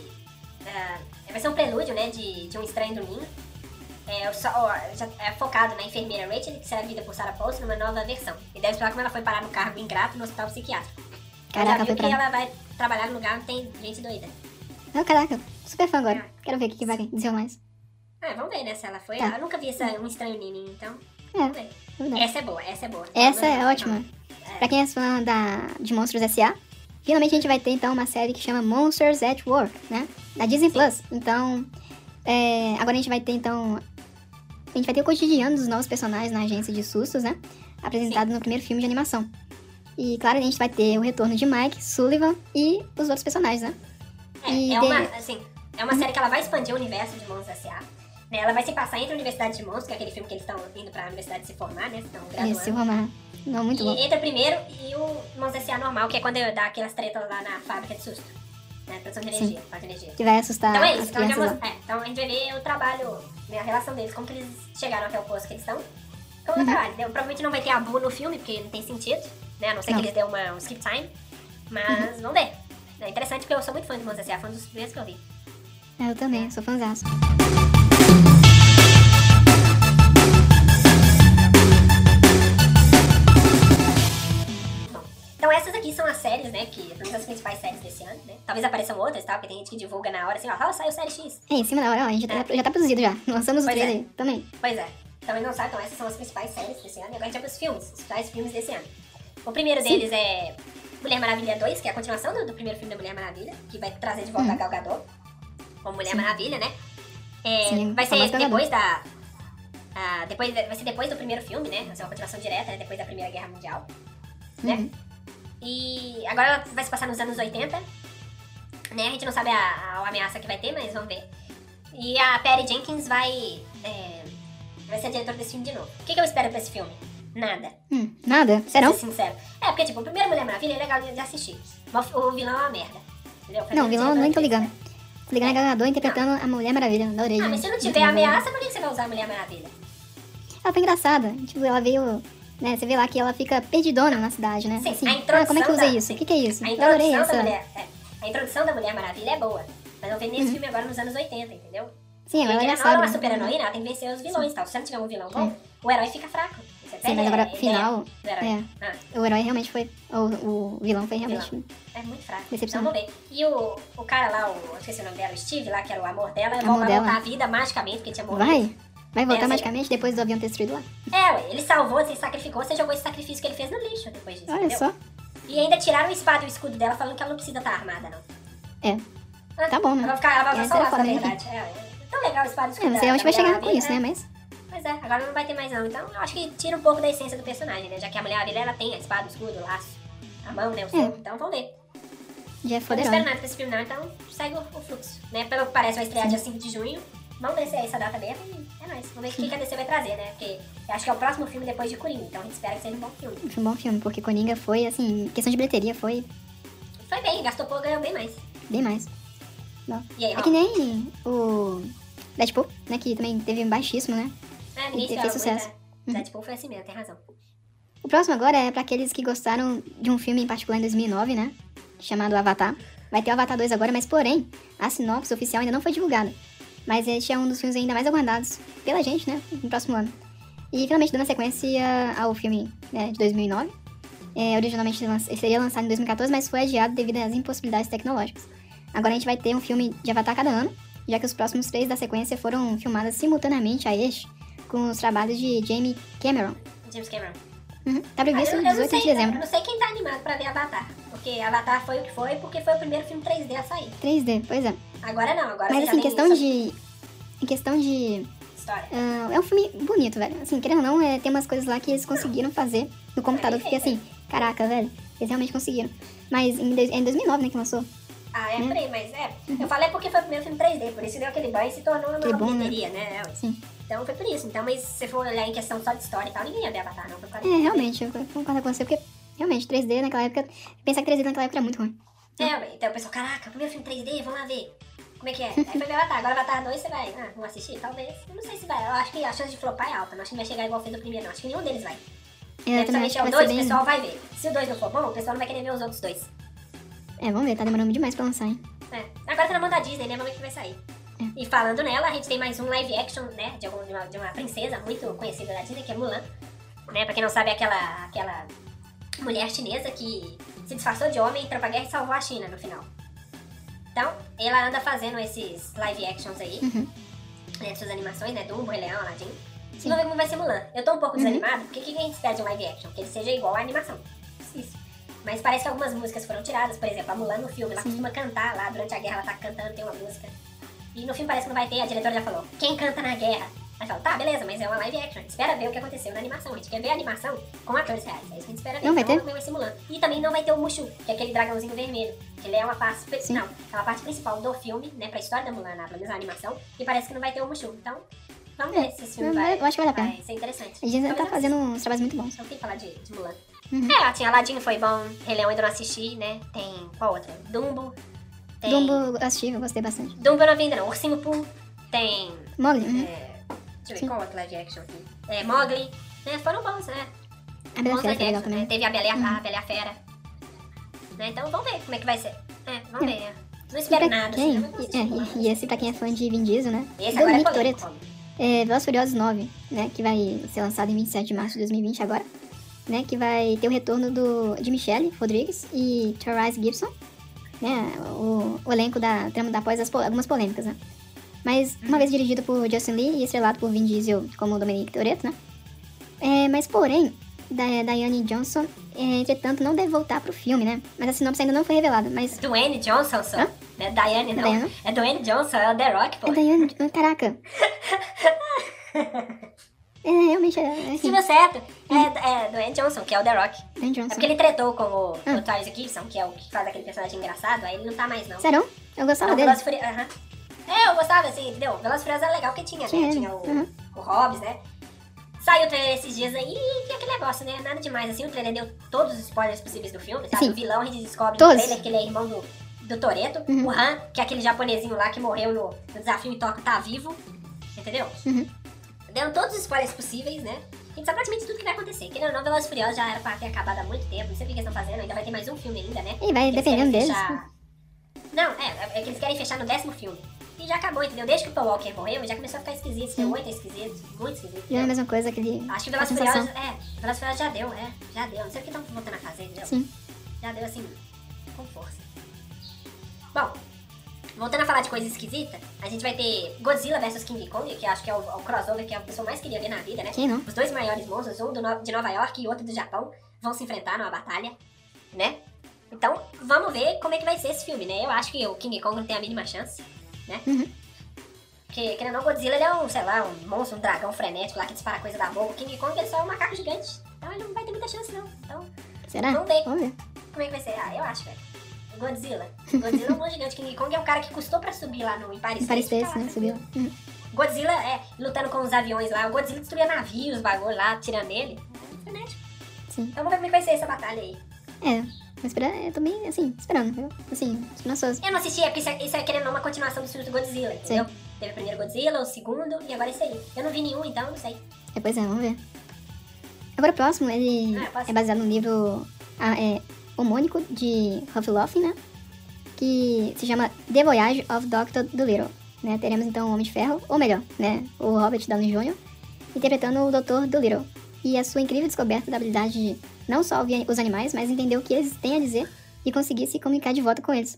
Speaker 2: é, vai ser um prelúdio, né, de, de Um Estranho do Ninho. É, o já é focado na enfermeira Rachel, que será vivida por Sarah Paulson numa nova versão. E deve explicar como ela foi parar no cargo ingrato no hospital psiquiátrico.
Speaker 1: Caraca, foi
Speaker 2: viu que
Speaker 1: pra.
Speaker 2: ela vai trabalhar no lugar onde tem gente doida.
Speaker 1: Não, caraca, super fã agora. Quero ver o que, que vai dizer mais.
Speaker 2: Ah, vamos ver, né, se ela foi.
Speaker 1: Tá.
Speaker 2: Eu nunca vi essa Um Estranho Ninho, então...
Speaker 1: É,
Speaker 2: Vamos ver.
Speaker 1: verdade.
Speaker 2: Essa é boa, essa é boa.
Speaker 1: Essa é ótima.
Speaker 2: É.
Speaker 1: Pra quem é fã da, de Monstros S.A., finalmente a gente vai ter então uma série que chama Monsters at Work, né? Da Disney Plus. Então, é, agora a gente vai ter então. A gente vai ter o cotidiano dos novos personagens na agência de sustos, né? Apresentado no primeiro filme de animação. E claro, a gente vai ter o retorno de Mike, Sullivan e os outros personagens, né?
Speaker 2: É,
Speaker 1: E
Speaker 2: é uma, assim, é uma série que ela vai expandir o universo de Monstros S.A. Né? Ela vai se passar entre a Universidade de Monstros, que é aquele filme que eles estão indo pra universidade se formar, né? Estão graduando.
Speaker 1: Esse Romar. Não, muito
Speaker 2: e
Speaker 1: bom.
Speaker 2: entra primeiro e o Monstros S.A. normal, que é quando dá aquelas tretas lá na fábrica de susto. Né? Produção de energia, parte de energia.
Speaker 1: Que vai assustar
Speaker 2: Então é isso, então a, gente
Speaker 1: crianças
Speaker 2: vai,
Speaker 1: lá.
Speaker 2: mos- é, então a gente vai ver o trabalho, né, a relação deles, como que eles chegaram até o posto que eles estão. Como é
Speaker 1: Uhum.
Speaker 2: o trabalho, entendeu? Provavelmente não vai ter a Boo no filme, porque não tem sentido, né? A não ser
Speaker 1: Não.
Speaker 2: que eles dêem uma, um skip time. Mas vamos ver. É interessante porque eu sou muito fã de Monstros S.A., foi um dos primeiros que eu vi.
Speaker 1: É, Eu também, sou fãzaço.
Speaker 2: São as séries, né, que, menos as principais séries desse ano, né? Talvez apareçam outras, tá? Porque tem gente que divulga na hora, assim, ó, ó, saiu série X.
Speaker 1: É, em cima da hora, ó, a gente já tá, já tá produzido já. Lançamos o
Speaker 2: Pois é.
Speaker 1: trailer também.
Speaker 2: Pois é. Também não sabe, então essas são as principais séries desse ano. E agora a gente vai pros filmes, os principais filmes desse ano. O primeiro
Speaker 1: Sim.
Speaker 2: deles é Mulher Maravilha 2, que é a continuação do, do primeiro filme da Mulher Maravilha, que vai trazer de volta
Speaker 1: Uhum.
Speaker 2: a Gal Gadot como Mulher
Speaker 1: Sim.
Speaker 2: Maravilha, né? É,
Speaker 1: Sim,
Speaker 2: vai ser depois da... ah, depois, vai ser depois do primeiro filme, né? Vai ser uma continuação direta, né? depois da Primeira Guerra Mundial. Né?
Speaker 1: Uhum.
Speaker 2: E agora ela vai se passar nos anos 80. Né? A gente não sabe a, a, a ameaça que vai ter, mas vamos ver. E a Patty Jenkins vai. é, vai ser a diretora desse filme de novo. O que, que eu espero pra esse filme? Nada.
Speaker 1: Hum, nada?
Speaker 2: Pra
Speaker 1: Serão?
Speaker 2: ser sincero. É, porque, tipo, o primeiro Mulher Maravilha é legal de de assistir. Mas o vilão é uma merda. Entendeu?
Speaker 1: Não,
Speaker 2: o
Speaker 1: vilão nem tô ligando. Tô ligando a Gal Gadot interpretando a Mulher Maravilha. Adorei.
Speaker 2: Ah, mas se não tiver ameaça, por que você vai usar a Mulher Maravilha?
Speaker 1: Ela foi engraçada. Tipo, ela veio. Né, você vê lá que ela fica perdidona na cidade, né?
Speaker 2: Sim,
Speaker 1: assim,
Speaker 2: a introdução
Speaker 1: ah, como é que usa
Speaker 2: da-
Speaker 1: isso? O que, que é isso?
Speaker 2: A introdução
Speaker 1: essa.
Speaker 2: da Mulher... é, a introdução da Mulher Maravilha é boa. Mas eu vi
Speaker 1: Uhum.
Speaker 2: nesse filme agora nos anos 80, entendeu?
Speaker 1: Sim, ela
Speaker 2: ela é uma super heroína, ela tem que vencer os vilões e tal. Se você não tiver um vilão bom,
Speaker 1: Sim.
Speaker 2: o herói fica fraco. Você
Speaker 1: Sim, mas agora, final.
Speaker 2: herói.
Speaker 1: É,
Speaker 2: Ah,
Speaker 1: o herói realmente foi. O, o vilão foi realmente.
Speaker 2: é muito fraco. Então vamos ver. E o, o cara lá, o, esqueci o nome dela, o Steve lá, que era o amor dela,
Speaker 1: Amor
Speaker 2: vai
Speaker 1: dela.
Speaker 2: voltar a vida magicamente, porque tinha morrido.
Speaker 1: Vai? Vai voltar
Speaker 2: É,
Speaker 1: magicamente depois do avião ter destruído lá?
Speaker 2: É, ué, ele salvou, se sacrificou, você jogou esse sacrifício que ele fez no lixo depois disso,
Speaker 1: Olha
Speaker 2: entendeu?
Speaker 1: só.
Speaker 2: E ainda tiraram o espada e o escudo dela, falando que ela não precisa estar armada, não.
Speaker 1: É.
Speaker 2: Ah,
Speaker 1: Tá bom, né?
Speaker 2: Ela vai ficar, ela vai
Speaker 1: É,
Speaker 2: na
Speaker 1: foda, né?
Speaker 2: verdade. É, é tão legal o espada e o
Speaker 1: É,
Speaker 2: escudo
Speaker 1: não sei
Speaker 2: dela,
Speaker 1: onde vai
Speaker 2: da
Speaker 1: chegar com isso, né?
Speaker 2: é.
Speaker 1: Mas.
Speaker 2: Pois é, agora não vai ter mais não. Então eu acho que tira um pouco da essência do personagem, né? Já que a Mulher Maravilha, ela tem a espada, o escudo, o laço, a mão, né? O soco. Então vamos ver.
Speaker 1: Já é
Speaker 2: Eu não espero nada pra esse filme não, então segue o, o fluxo. Né? Pelo que parece, vai estrear dia 5 de junho. Vamos ver se é essa data mesmo e é nóis. Vamos ver o que que a DC vai trazer, né? Porque eu acho que é o próximo filme depois de Coringa, então a gente espera que seja um bom filme.
Speaker 1: Foi um bom filme, porque Coringa foi, assim, questão de bilheteria, foi
Speaker 2: Foi bem, gastou pouco, ganhou bem mais.
Speaker 1: bem mais.
Speaker 2: E aí,
Speaker 1: É que nem o Deadpool, né? Que também teve baixíssimo, né?
Speaker 2: É, ninguém
Speaker 1: Fez sucesso.
Speaker 2: muito, é. Deadpool foi assim mesmo, tem razão.
Speaker 1: O próximo agora é pra aqueles que gostaram de um filme em particular em 2009, né? Chamado Avatar. Vai ter o Avatar 2 agora, mas porém, a sinopse oficial ainda não foi divulgada. Mas este é um dos filmes ainda mais aguardados pela gente, né? No próximo ano. E finalmente dando sequência ao filme né, de 2009. É, originalmente seria lançado em 2014, mas foi adiado devido às impossibilidades tecnológicas. Agora a gente vai ter um filme de Avatar cada ano, já que os próximos três da sequência foram filmados simultaneamente a este, com os trabalhos de Jamie Cameron.
Speaker 2: James Cameron.
Speaker 1: Uhum. Tá previsto
Speaker 2: eu,
Speaker 1: em
Speaker 2: eu não
Speaker 1: 18 de
Speaker 2: sei, eu
Speaker 1: dezembro.
Speaker 2: não sei quem tá animado pra ver Avatar. Porque Avatar foi o que foi, porque foi o primeiro filme 3D a sair.
Speaker 1: 3D, pois é.
Speaker 2: Agora não, agora
Speaker 1: Mas assim,
Speaker 2: vem
Speaker 1: questão de. Em questão de.
Speaker 2: História.
Speaker 1: ah, é um filme bonito, velho. Assim, querendo ou não, é, tem umas coisas lá que eles conseguiram fazer no computador. Eu fiquei assim, caraca, velho. Eles realmente conseguiram. Mas em, dois- é em 2009, né, que lançou.
Speaker 2: Ah, é
Speaker 1: Né?
Speaker 2: mas é. Eu falei porque foi o primeiro filme 3D, por isso deu aquele banho e se tornou uma
Speaker 1: Que bom, né?
Speaker 2: né?
Speaker 1: Sim.
Speaker 2: Então foi por isso. Então, mas se você for olhar em questão só de história e tal, ninguém ia ver Avatar, não. Foi por causa
Speaker 1: É, realmente, eu concordo com você, porque realmente 3D naquela época. Pensar que 3D naquela época era muito ruim.
Speaker 2: É, então o pessoal, caraca, primeiro filme 3D, vamos lá ver. Como é que é? Aí foi ver Avatar. Agora Avatar 2 você vai. Ah, vamos assistir? Talvez. Eu não sei se vai. Eu acho que a chance de flopar é alta. Não acho que vai chegar igual fez o primeiro, não. Acho que nenhum deles vai.
Speaker 1: É, acho
Speaker 2: Principalmente é o
Speaker 1: vai
Speaker 2: 2,
Speaker 1: ser
Speaker 2: o pessoal vai ver. Se o 2 não for bom, o pessoal não vai querer ver os outros dois.
Speaker 1: É, vamos ver, tá demorando demais pra lançar, hein?
Speaker 2: É. Agora tá na mão da Disney, né? Vamos ver que vai sair. E falando nela, a gente tem mais um live action, né? De, algum- de, uma, de uma princesa muito conhecida da Disney, que é Mulan. Né? Pra quem não sabe, é aquela, aquela mulher chinesa que se disfarçou de homem, entrou pra guerra e salvou a China no final. Então, ela anda fazendo esses live actions aí,
Speaker 1: Uhum.
Speaker 2: né? Suas animações, né? Dumbo, Rei Leão, Aladdin.
Speaker 1: Sim.
Speaker 2: Vamos ver como vai ser Mulan. Eu tô um pouco
Speaker 1: Uhum.
Speaker 2: desanimado, porque o que que a gente espera de um live action? Que ele seja igual à animação. Isso. Mas parece que algumas músicas foram tiradas, por exemplo, a Mulan no filme, ela
Speaker 1: Sim.
Speaker 2: costuma cantar lá, durante a guerra ela tá cantando, tem uma música. E no filme parece que não vai ter, a diretora já falou, quem canta na guerra? Aí fala, tá, beleza, mas é uma live action, gente espera ver o que aconteceu na animação, a gente quer ver a animação com atores reais, é isso que a gente espera ver.
Speaker 1: Não vai
Speaker 2: então,
Speaker 1: ter?
Speaker 2: Ser Mulan. E também não vai ter o Mushu, que é aquele dragãozinho vermelho, que ele é uma parte,
Speaker 1: Sim.
Speaker 2: não, é uma parte principal do filme, né, pra história da Mulan, pelo menos a animação, e parece que não vai ter o Mushu, então vamos ver se esse filme vai,
Speaker 1: eu acho que vale a pena.
Speaker 2: vai ser interessante.
Speaker 1: A Disney tá fazendo uns trabalhos muito bons.
Speaker 2: só tem que falar de, de Mulan.
Speaker 1: Uhum.
Speaker 2: É, tinha Aladdin foi bom, Rei Leão ainda não assisti, né? Tem qual outra? Dumbo. Tem...
Speaker 1: Dumbo assisti, eu gostei bastante.
Speaker 2: Dumbo eu não vi ainda não. Ursinho Pooh. Tem.
Speaker 1: Mogli, uhum.
Speaker 2: É, deixa eu ver
Speaker 1: Sim.
Speaker 2: qual outra live action aqui. É, Mowgli. Né? Foram bons, né?
Speaker 1: a Bela
Speaker 2: bons
Speaker 1: Fera
Speaker 2: action, né? Teve a Bela, e a-
Speaker 1: Uhum.
Speaker 2: a Bela Fera. Né? Então vamos ver como é que vai ser. É, vamos
Speaker 1: É.
Speaker 2: ver. Não
Speaker 1: E
Speaker 2: espero nada.
Speaker 1: quem?
Speaker 2: assim, não
Speaker 1: E, é, e- e esse pra quem é fã de Vin Diesel, né?
Speaker 2: Esse agora é
Speaker 1: Dominic. Toretto. É, Velozes e Furiosos 9, né? Que vai ser lançado em 27 de março de 2020 agora. Né, que vai ter o retorno do, de Michelle Rodrigues e Therese Gibson. Né, o, o elenco da trama da po- algumas polêmicas, né? Mas uma vez dirigido por Justin Lee e estrelado por Vin Diesel como Dominic Toretto, né? É, mas porém, da, Diane Johnson, é, entretanto, não deve voltar pro filme, né? Mas a sinopse ainda não foi revelada, mas...
Speaker 2: Dwayne Johnson só.
Speaker 1: Hã?
Speaker 2: É Diane, não.
Speaker 1: Diane?
Speaker 2: É Dwayne Johnson, é o The Rock, pô.
Speaker 1: É Diane... Caraca! É, realmente é... é
Speaker 2: Se
Speaker 1: assim,
Speaker 2: deu certo. É, é Dwayne Johnson, que é o The Rock.
Speaker 1: Diane
Speaker 2: É
Speaker 1: Johnson.
Speaker 2: porque ele tretou com o,
Speaker 1: Ah.
Speaker 2: o Tyrese Gibson, que é o que faz aquele personagem engraçado, aí ele não tá mais, não.
Speaker 1: Serão? Eu gostava dele.
Speaker 2: É, eu gostava, assim, entendeu? Velozes Furiosos era legal porque tinha, né? Tinha o,
Speaker 1: aham.
Speaker 2: o Hobbs, né? Saiu o trailer esses dias aí e aquele negócio, né? Nada demais, assim. O trailer deu todos os spoilers possíveis do filme, sabe?
Speaker 1: Sim.
Speaker 2: O vilão a gente descobre
Speaker 1: Todos.
Speaker 2: no trailer que ele é irmão do, do Toreto.
Speaker 1: Uhum.
Speaker 2: O Han, que é aquele japonesinho lá que morreu no, no desafio em Tóquio, tá vivo. Entendeu?
Speaker 1: Uhum.
Speaker 2: Deu todos os spoilers possíveis, né? A gente sabe praticamente tudo que vai acontecer. Querendo ou não, Velozes Furiosos já era pra ter acabado há muito tempo. Não sei o que eles estão fazendo. Ainda vai ter mais um filme ainda, né?
Speaker 1: E vai
Speaker 2: Eles
Speaker 1: dependendo
Speaker 2: querem
Speaker 1: deles.
Speaker 2: fechar- Não, é, é que eles querem fechar no décimo filme. E já acabou, entendeu? Desde que o Paul Walker morreu, já começou a ficar esquisito.
Speaker 1: Sim.
Speaker 2: muito esquisito, muito esquisito.
Speaker 1: Já é a mesma coisa, aquele.
Speaker 2: Acho que o Velozes. Furiosos, é, Velozes Furiosos já deu, é, já deu. Não sei o que estão voltando a fazer, entendeu?
Speaker 1: Sim.
Speaker 2: Já deu assim, com força. Bom, voltando a falar de coisa esquisita, a gente vai ter Godzilla vs King Kong, que acho que é o, o crossover que a pessoa mais queria ver na vida, né?
Speaker 1: Quem não?
Speaker 2: Os dois maiores monstros, um No- de Nova York e outro do Japão, vão se enfrentar numa batalha, né? Então, vamos ver como é que vai ser esse filme, né? Eu acho que o King Kong não tem a mínima chance, né?
Speaker 1: Uhum.
Speaker 2: Porque, querendo ou não, Godzilla ele é um, sei lá, um monstro, um dragão frenético lá que dispara coisa da boca. O King Kong ele só é um macaco gigante. Então ele não vai ter muita chance, não. Então,
Speaker 1: Será?
Speaker 2: Vamos ver.
Speaker 1: Vamos ver.
Speaker 2: como é que vai ser? Ah, eu acho, velho. Godzilla. Godzilla é um monstro gigante. King Kong é o cara que custou pra subir lá no Empire State. Tá lá,
Speaker 1: né? Subiu. Uhum.
Speaker 2: Godzilla é lutando com os aviões lá. O Godzilla destruía navios, bagulho lá, tirando nele. É frenético.
Speaker 1: Sim.
Speaker 2: Então vamos ver como é que vai ser essa batalha aí.
Speaker 1: É. Mas espera, eu tô bem, assim, esperando, viu? Assim, esperançoso.
Speaker 2: Eu não assisti, é porque isso é, isso é querendo uma continuação dos filmes do Godzilla, entendeu? Teve o primeiro Godzilla, o segundo e agora esse aí. Eu não vi nenhum, então não sei.
Speaker 1: É, pois é, vamos ver. Agora o próximo, ele
Speaker 2: Ah, posso-
Speaker 1: é baseado no livro ah, é, homônico de Huff Laughing, né? Que se chama The Voyage of Dr. Dolittle. Né? Teremos então o Homem de Ferro, ou melhor, né? O Robert Downey Jr. interpretando o Dr. Dolittle. E a sua incrível descoberta da habilidade de não só ouvir os animais, mas entender o que eles têm a dizer e conseguir se comunicar de volta com eles.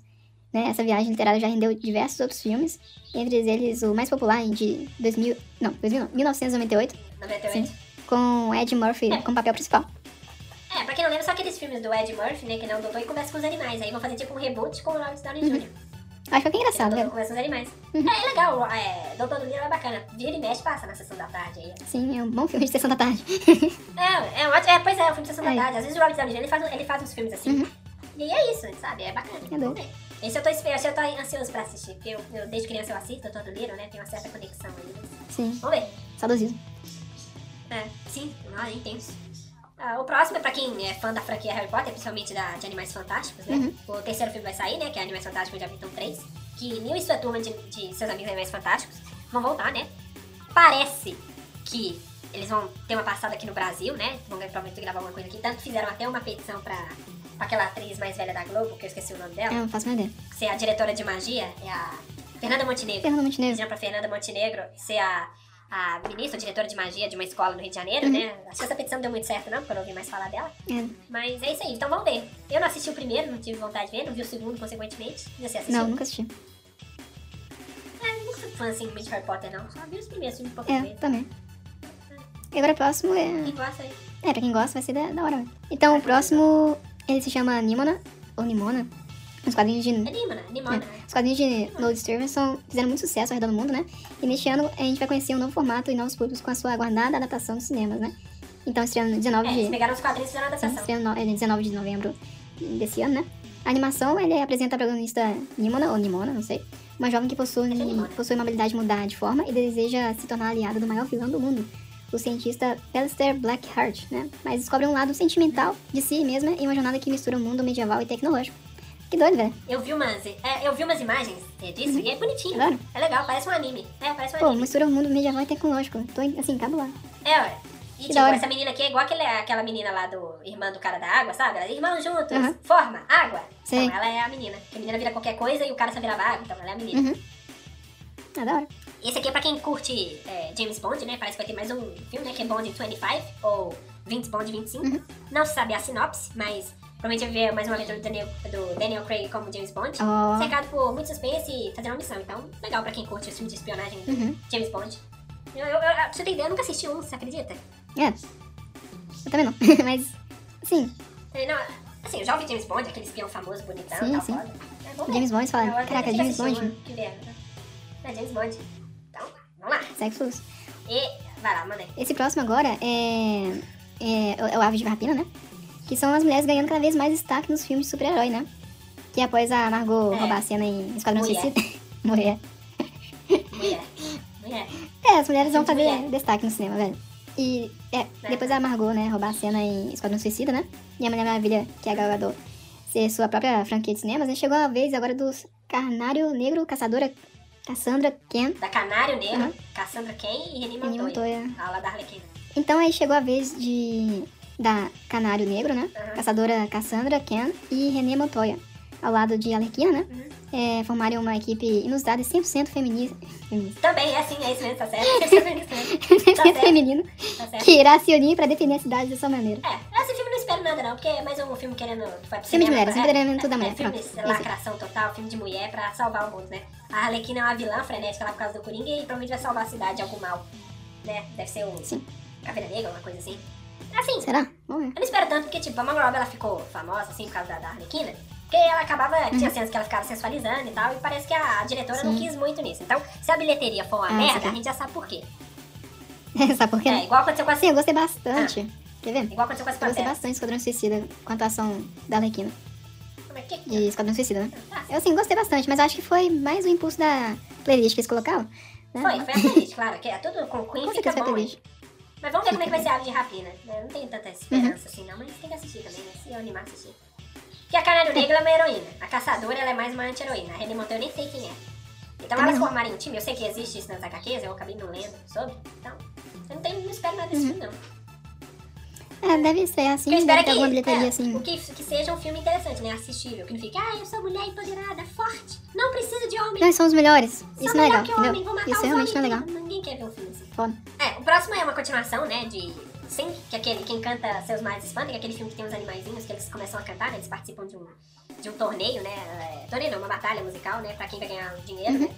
Speaker 1: Né? Essa viagem literária já rendeu diversos outros filmes, entre eles o mais popular de 2000, não, 2000 não, 1998,
Speaker 2: 98.
Speaker 1: Sim. com Ed Murphy como papel principal.
Speaker 2: É, pra quem não lembra, só aqueles filmes do Ed Murphy, né? Que ele é um doutor e conversa com os animais. Aí vão fazer tipo um reboot com o Robert Downey Jr.
Speaker 1: Acho que é engraçado,
Speaker 2: Ele
Speaker 1: né?
Speaker 2: conversa com os animais.
Speaker 1: Uhum.
Speaker 2: É, é legal, é, Doutor do Little é bacana. Vira e mexe, passa na sessão da tarde aí.
Speaker 1: Sim, é um bom filme de sessão da tarde.
Speaker 2: É, é, um ótimo- é, pois é, o filme de sessão
Speaker 1: É.
Speaker 2: da tarde. Às vezes o Robert Downey Jr. ele faz, ele faz uns filmes assim.
Speaker 1: Uhum.
Speaker 2: E é isso, sabe? É bacana.
Speaker 1: É
Speaker 2: ver. Esse eu tô esse eu tô ansioso pra assistir. Porque eu, eu, desde criança eu assisto Doutor do Little, né? Tem uma certa conexão aí.
Speaker 1: Sim,
Speaker 2: Vamos ver.
Speaker 1: saudosismo.
Speaker 2: É, sim, não, é intenso. Ah, o próximo é pra quem é fã da franquia Harry Potter, principalmente da, de Animais Fantásticos, né?
Speaker 1: Uhum.
Speaker 2: O terceiro filme vai sair, né? Que é Animais Fantásticos de Habitam 3. Que Neil e sua turma de, de seus amigos Animais Fantásticos vão voltar, né? Parece que eles vão ter uma passada aqui no Brasil, né? Vão provavelmente gravar alguma coisa aqui. Tanto que fizeram até uma petição pra, pra aquela atriz mais velha da Globo, que eu esqueci o nome dela.
Speaker 1: eu não faço ideia.
Speaker 2: Ser a diretora de magia, é a Fernanda Montenegro.
Speaker 1: Fernando Montenegro.
Speaker 2: Pediram pra Fernanda Montenegro ser a, a ministra, diretora de magia de uma escola no Rio de Janeiro,
Speaker 1: Uhum.
Speaker 2: né? Acho que essa petição não deu muito certo, não, porque eu não ouvi mais falar dela.
Speaker 1: É.
Speaker 2: Mas é isso aí, então vamos ver. Eu não assisti o primeiro, não tive vontade de ver, não vi o segundo, consequentemente. E você assistiu?
Speaker 1: Não, nunca assisti.
Speaker 2: Ah, eu não sou fã assim muito de Harry Potter, não. Só vi os primeiros filmes poucas
Speaker 1: É,
Speaker 2: vezes.
Speaker 1: também. E agora o próximo é.
Speaker 2: Quem gosta aí?
Speaker 1: É, pra quem gosta vai ser da, da hora. Então o próximo, ele se chama Nimona, ou Nimona. Os quadrinhos de.
Speaker 2: É Nimona, Nimona. né?
Speaker 1: Os quadrinhos de Lord Stevenson fizeram muito sucesso ao redor do mundo, né? E neste ano a gente vai conhecer um novo formato e novos públicos com a sua aguardada adaptação dos cinemas, né? Então estreando no 19
Speaker 2: É, eles
Speaker 1: de.
Speaker 2: pegaram os quadrinhos e fizeram a adaptação.
Speaker 1: estreando no, é, 19 de novembro desse ano, né? A animação, ele apresenta a protagonista Nimona, ou Nimona, não sei. Uma jovem que possui,
Speaker 2: é
Speaker 1: possui uma habilidade de mudar de forma e deseja se tornar aliada do maior vilão do mundo, o cientista Alistair Blackheart, né? Mas descobre um lado sentimental de si mesma em uma jornada que mistura o mundo medieval e tecnológico. Que doido, velho.
Speaker 2: Eu vi umas, é, eu vi umas imagens disso e é bonitinho.
Speaker 1: Adoro.
Speaker 2: É legal, parece um anime. É, parece um
Speaker 1: Pô,
Speaker 2: anime.
Speaker 1: mistura o mundo medieval e tecnológico. Tô, assim, cabulado.
Speaker 2: É, ué. E tipo, essa menina aqui é igual aquele, aquela menina lá do irmã do cara da água, sabe? Elas irmãos juntos,
Speaker 1: Aham.
Speaker 2: forma, água.
Speaker 1: Sei.
Speaker 2: Então ela é a menina. Que a menina vira qualquer coisa e o cara só virava água, então ela é a menina.
Speaker 1: Uhum. Ah, da hora.
Speaker 2: Esse aqui é pra quem curte é, James Bond, né? Parece que vai ter mais um filme, né? Que é Bond 25 ou Vince Bond 25.
Speaker 1: Uhum.
Speaker 2: Não se sabe a sinopse, mas provavelmente vai ver mais uma aventura do Daniel, do Daniel Craig como James Bond.
Speaker 1: Ó.
Speaker 2: Cercado por muito suspense e fazendo uma missão. Então, legal pra quem curte os filmes de espionagem
Speaker 1: Uhum.
Speaker 2: James Bond. Eu, eu, eu, pra você ter ideia, eu nunca assisti um, você acredita?
Speaker 1: É. Eu também não. Mas, assim,
Speaker 2: É, Não, assim, eu já ouvi James Bond, aquele espião famoso, bonitão,
Speaker 1: Sim,
Speaker 2: tal,
Speaker 1: sim.
Speaker 2: foda. É.
Speaker 1: James Bond, fala,
Speaker 2: Eu
Speaker 1: caraca, James Bond,
Speaker 2: que vieram, né? É, James Bond. Então, vamos lá.
Speaker 1: segue fluxo.
Speaker 2: E, vai lá, manda aí.
Speaker 1: Esse próximo agora é, é, é o Aves de Rapina, né? Que são as mulheres ganhando cada vez mais destaque nos filmes de super-herói, né? Que após a Margot
Speaker 2: É.
Speaker 1: roubar a cena em Esquadrão
Speaker 2: Mulher.
Speaker 1: Suicida... Mulher.
Speaker 2: Mulher. Mulher.
Speaker 1: É, as mulheres vão fazer
Speaker 2: mulher.
Speaker 1: destaque no cinema, velho. E é, depois ela amargou, né? Roubar a cena em Esquadrão Suicida, né? E a Mulher Maravilha, que é a Gal Gadot, ser sua própria franquia de cinemas, né? Chegou a vez agora dos Carnário Negro, Caçadora Cassandra Ken.
Speaker 2: Da Canário Negro,
Speaker 1: Uhum.
Speaker 2: Cassandra Cain e Reni Montoya.
Speaker 1: Montoya.
Speaker 2: A da.
Speaker 1: Então aí chegou a vez de da Canário Negro, né?
Speaker 2: Uhum.
Speaker 1: Caçadora Cassandra Ken e René Montoya, ao lado de Arlequina, né?
Speaker 2: Uhum.
Speaker 1: É, formarem uma equipe inusitada e 100% feminista.
Speaker 2: Também é assim, é isso mesmo, tá certo. Você tá vendo isso mesmo. Tá certo.
Speaker 1: feminino,
Speaker 2: Tá certo.
Speaker 1: que irá se unir pra defender a cidade da sua maneira.
Speaker 2: É, esse filme não espero nada não, porque é mais um filme querendo...
Speaker 1: Filme de
Speaker 2: cinema,
Speaker 1: mulheres,
Speaker 2: é,
Speaker 1: empoderamento da
Speaker 2: é,
Speaker 1: mulher,
Speaker 2: É, filme de
Speaker 1: esse.
Speaker 2: lacração total, filme de mulher pra salvar o mundo, né? A Arlequina é uma vilã frenética lá por causa do Coringa e provavelmente vai salvar a cidade de algum mal, né? Deve ser o
Speaker 1: Sim.
Speaker 2: Caveira Negra, uma coisa assim. Assim,
Speaker 1: Será? Vamos ver.
Speaker 2: eu não espero tanto, porque, tipo, a Margot Robbie, ela ficou famosa, assim, por causa da, da Arlequina. Porque ela acabava, tinha cenas que ela ficava sensualizando e tal, e parece que a, a diretora não
Speaker 1: Uhum. Sim.
Speaker 2: quis muito nisso. Então, se a bilheteria for uma
Speaker 1: Ah,
Speaker 2: merda, a gente já sabe por quê.
Speaker 1: Sabe por quê?
Speaker 2: É,
Speaker 1: né?
Speaker 2: igual aconteceu com a...
Speaker 1: Assim, eu gostei bastante. Quer ver?
Speaker 2: Igual aconteceu com as
Speaker 1: Eu gostei bastante de Esquadrão Suicida com a atuação da Arlequina.
Speaker 2: Mas que...
Speaker 1: De Esquadrão Suicida, né?
Speaker 2: Ah,
Speaker 1: Eu, assim, gostei bastante, mas acho que foi mais o impulso da playlist que eles colocaram. Né?
Speaker 2: Foi, foi a playlist, claro, que é tudo com Queen
Speaker 1: Com
Speaker 2: fica bom.
Speaker 1: playlist.
Speaker 2: Mas vamos ver como é que vai ser a ave de rapina. né? Eu não tenho tanta esperança
Speaker 1: Uhum.
Speaker 2: assim, não, mas tem que assistir também, né? Se eu animar a assistir. Porque a Canário Negro é uma heroína. A caçadora ela é mais uma anti-heroína. A René Monteiro eu nem sei quem é. Então elas formarem um time, eu sei que existe isso nas HQs, eu acabei não lendo sobre. Então, eu não, tenho, não espero nada desse
Speaker 1: Uhum.
Speaker 2: filme, não.
Speaker 1: É, deve ser assim,
Speaker 2: eu espero
Speaker 1: deve
Speaker 2: que,
Speaker 1: bilheteria
Speaker 2: é,
Speaker 1: assim.
Speaker 2: que, que seja um filme interessante, né? Assistível. Que não fique, ah, eu sou mulher empoderada, forte, não preciso de homem.
Speaker 1: Nós somos os melhores.
Speaker 2: sou
Speaker 1: Isso não é legal,
Speaker 2: que homem, vou matar
Speaker 1: Isso realmente não é legal.
Speaker 2: Ninguém quer ver um filme É, o próximo é uma continuação, né, de Sim, que é aquele Quem Canta Seus Males Espanta, que é aquele filme que tem uns animaizinhos que eles começam a cantar, né, eles participam de um, de um torneio, né, é, torneio não, uma batalha musical, né, pra quem vai ganhar dinheiro,
Speaker 1: Uhum.
Speaker 2: né,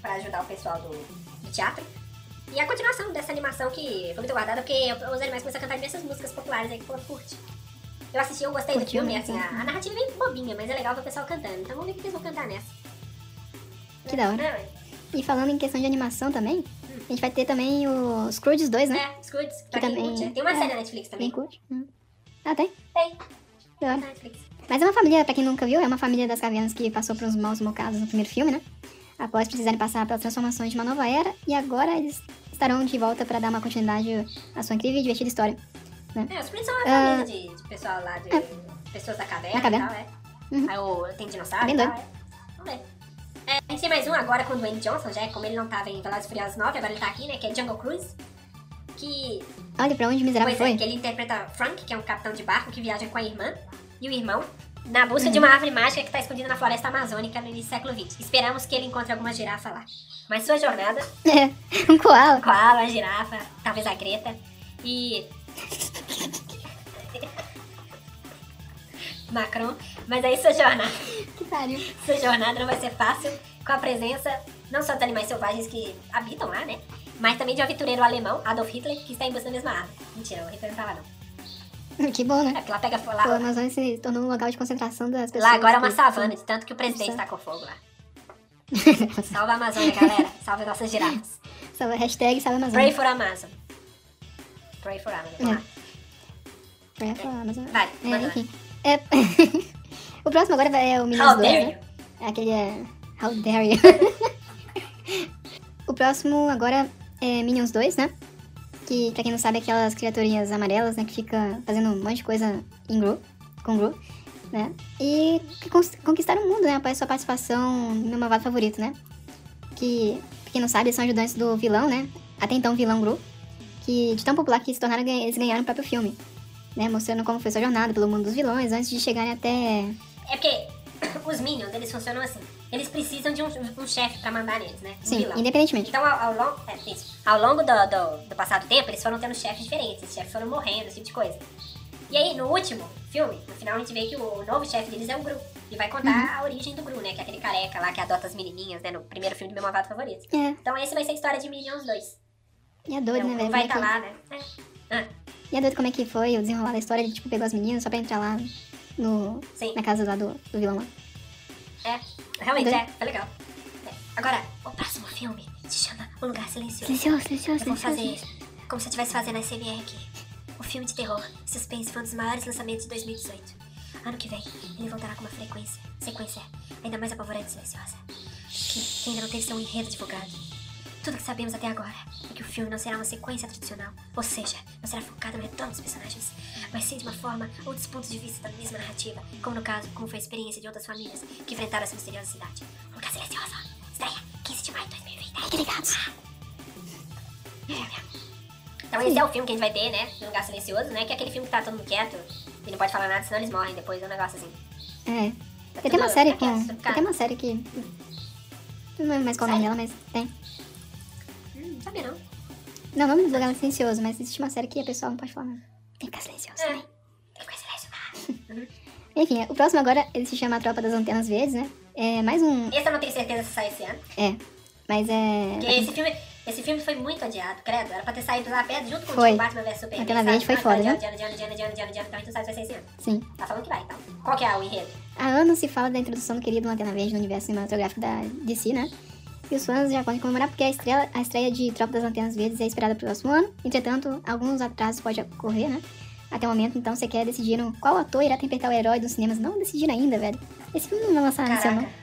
Speaker 2: pra ajudar o pessoal do, do teatro. E a continuação dessa animação que foi muito guardada, porque os animais começam a cantar diversas músicas populares aí que o povo curte. Eu assisti, eu gostei do
Speaker 1: Curtiu,
Speaker 2: filme, assim, a, a narrativa é bem bobinha, mas é legal ver o pessoal cantando. Então vamos ver o que eles vão cantar nessa.
Speaker 1: Que da hora.
Speaker 2: É.
Speaker 1: E falando em questão de animação também, a gente vai ter também o Scrooge 2, né?
Speaker 2: É, Scrooge, pra
Speaker 1: Que
Speaker 2: quem
Speaker 1: também-
Speaker 2: curte. Tem uma
Speaker 1: é.
Speaker 2: série na Netflix
Speaker 1: Quem
Speaker 2: também.
Speaker 1: curte? Hum. Ah, tem?
Speaker 2: Tem,
Speaker 1: Da hora. Mas é uma família, pra quem nunca viu, é uma família das cavernas que passou por uns maus bocados no primeiro filme, né? Após precisarem passar pelas transformações de uma nova era, e agora eles estarão de volta pra dar uma continuidade à sua incrível e divertida história.
Speaker 2: É, os Prince são uma
Speaker 1: Ah.
Speaker 2: família de, de pessoal lá, de pessoas da caverna,
Speaker 1: Da caverna.
Speaker 2: e tal, é.
Speaker 1: Uhum.
Speaker 2: Aí o, tem dinossauro
Speaker 1: Bem
Speaker 2: e tal, é. Vamos ver. É, a gente tem mais um agora com o Dwayne Johnson, já como ele não tava em Velozes Furiosos 9, agora ele tá aqui, né, que é Jungle Cruise. Que,
Speaker 1: Olha pra onde o miserável
Speaker 2: pois é,
Speaker 1: foi.
Speaker 2: que ele interpreta Frank, que é um capitão de barco que viaja com a irmã e o irmão na busca
Speaker 1: Uhum.
Speaker 2: de uma árvore mágica que tá escondida na floresta amazônica no início do século XX. Esperamos que ele encontre alguma girafa lá. Mas sua jornada
Speaker 1: É, um koala.
Speaker 2: Koala, girafa, talvez a Greta. E. Macron. Mas aí sua jornada,
Speaker 1: Que pariu.
Speaker 2: sua jornada não vai ser fácil com a presença não só dos animais selvagens que habitam lá, né? Mas também de um aventureiro alemão, Adolf Hitler, que está em busca da mesma árvore. Mentira, o Hitler não tá lá não.
Speaker 1: Que bom,
Speaker 2: É
Speaker 1: né?
Speaker 2: porque lá pega fogo.
Speaker 1: O
Speaker 2: Lá,
Speaker 1: Amazônia se tornou um local de concentração das pessoas.
Speaker 2: lá agora é uma savana, de tanto que o presidente
Speaker 1: Nossa.
Speaker 2: tacou fogo lá. Salva a Amazônia, galera. Salva nossas girafas.
Speaker 1: Salva, hashtag salva
Speaker 2: Pray
Speaker 1: Amazônia.
Speaker 2: for Amazon. Pray for Amazon.
Speaker 1: É. Pray for Amazon.
Speaker 2: Vai,
Speaker 1: É, enfim. É... o próximo agora é o Minions
Speaker 2: How
Speaker 1: 2,
Speaker 2: dare
Speaker 1: né?
Speaker 2: you?
Speaker 1: Aquele é. How dare you? o próximo agora é Minions 2, né? Que, pra quem não sabe, é aquelas criaturinhas amarelas, né? Que fica fazendo um monte de coisa em Gru, com Gru, né? E que conquistaram o mundo, né? Após sua participação no meu malvado favorito, né? Que, pra quem não sabe, são ajudantes do vilão, né? Até então, vilão Gru. Que, de tão popular que se tornaram, eles ganharam o próprio filme. Né? Mostrando como foi sua jornada pelo mundo dos vilões antes de chegarem até
Speaker 2: É porque os Minions, eles funcionam assim. Eles precisam de um, um chefe pra mandar neles, né? Um
Speaker 1: Sim,
Speaker 2: vilão.
Speaker 1: independentemente.
Speaker 2: Então, ao, ao longo, é, ao longo do, do, do passado tempo, eles foram tendo chefes diferentes. Os chefes foram morrendo, esse tipo de coisa. E aí, no último filme, no final, a gente vê que o, o novo chefe deles é o Gru. E vai contar
Speaker 1: Uhum.
Speaker 2: a origem do Gru, né? Que é aquele careca lá que adota as menininhas, né? No primeiro filme do meu malvado favorito.
Speaker 1: É,
Speaker 2: Então, esse vai ser a história de Minions 2.
Speaker 1: e é doido, né,
Speaker 2: então,
Speaker 1: velho?
Speaker 2: vai estar
Speaker 1: é que-
Speaker 2: lá, né? É.
Speaker 1: E é doido como é que foi o desenrolar da história. Ele, tipo, pegou as meninas só pra entrar lá no,
Speaker 2: Sim.
Speaker 1: na casa lá do, do vilão lá.
Speaker 2: É, realmente
Speaker 1: Uhum.
Speaker 2: é, foi legal. É. Agora, o próximo filme se chama O Lugar Silencioso.
Speaker 1: Silencioso, silencioso,
Speaker 2: Eu vou
Speaker 1: silencioso.
Speaker 2: fazer como se eu estivesse fazendo a SMR aqui. O filme de terror, suspense, foi um dos maiores lançamentos de 2018. Ano que vem, ele voltará com uma frequência, sequência ainda mais apavorante e silenciosa. Que, que ainda não teve seu enredo divulgado. Tudo que sabemos até agora é que o filme não será uma sequência tradicional, ou seja, não será focado no retorno dos personagens. Vai ser de uma forma ou dos pontos de vista da mesma narrativa, como no caso, como foi a experiência de outras famílias que enfrentaram essa misteriosa cidade. Um lugar silencioso. Estreia 15 de maio de 2020.
Speaker 1: Fiquem ligados.
Speaker 2: Então esse é o filme que a gente vai ter, né? No Lugar Silencioso, né? Que é aquele filme que tá todo mundo quieto e não pode falar nada, senão eles morrem depois. É um negócio assim.
Speaker 1: É.
Speaker 2: Tá
Speaker 1: Tem até uma série com.
Speaker 2: tudo
Speaker 1: Tem uma série que. Não lembro mais qual é o nome dela, mas tem.
Speaker 2: Não sabia não.
Speaker 1: Não, não no lugar silencioso, mas existe uma série que a pessoa não pode falar nada. Tem que ficar silencioso
Speaker 2: É.
Speaker 1: também.
Speaker 2: Tem que ser silêncio.
Speaker 1: Enfim, o próximo agora, ele se chama A Tropa das Antenas Verdes, né? É mais um.
Speaker 2: Esse eu não tenho certeza se sai esse ano.
Speaker 1: É. Mas é.
Speaker 2: Porque esse filme, esse filme foi muito odiado, credo. Era pra ter saído lá perto junto com
Speaker 1: Foi.
Speaker 2: o Batman vs Superman.
Speaker 1: Antena? Verde foi
Speaker 2: Mas
Speaker 1: foda,
Speaker 2: adiando,
Speaker 1: viu?
Speaker 2: adiando, adiando, adiando, adiando, adiando, então a gente não sabe se vai ser esse ano.
Speaker 1: Sim.
Speaker 2: Tá falando que vai, então. Qual que é o enredo?
Speaker 1: Há anos se fala da introdução do querido Lanterna Verde no universo cinematográfico da DC, né? E os fãs já podem comemorar porque a estreia, a estreia de Tropa das Antenas Verdes é esperada pro próximo ano. Entretanto, alguns atrasos podem ocorrer, né? Até o momento, então, você quer decidir qual ator irá interpretar o herói dos cinemas. Não decidiram ainda, velho. Esse filme não vai lançar nesse ano,
Speaker 2: Caraca.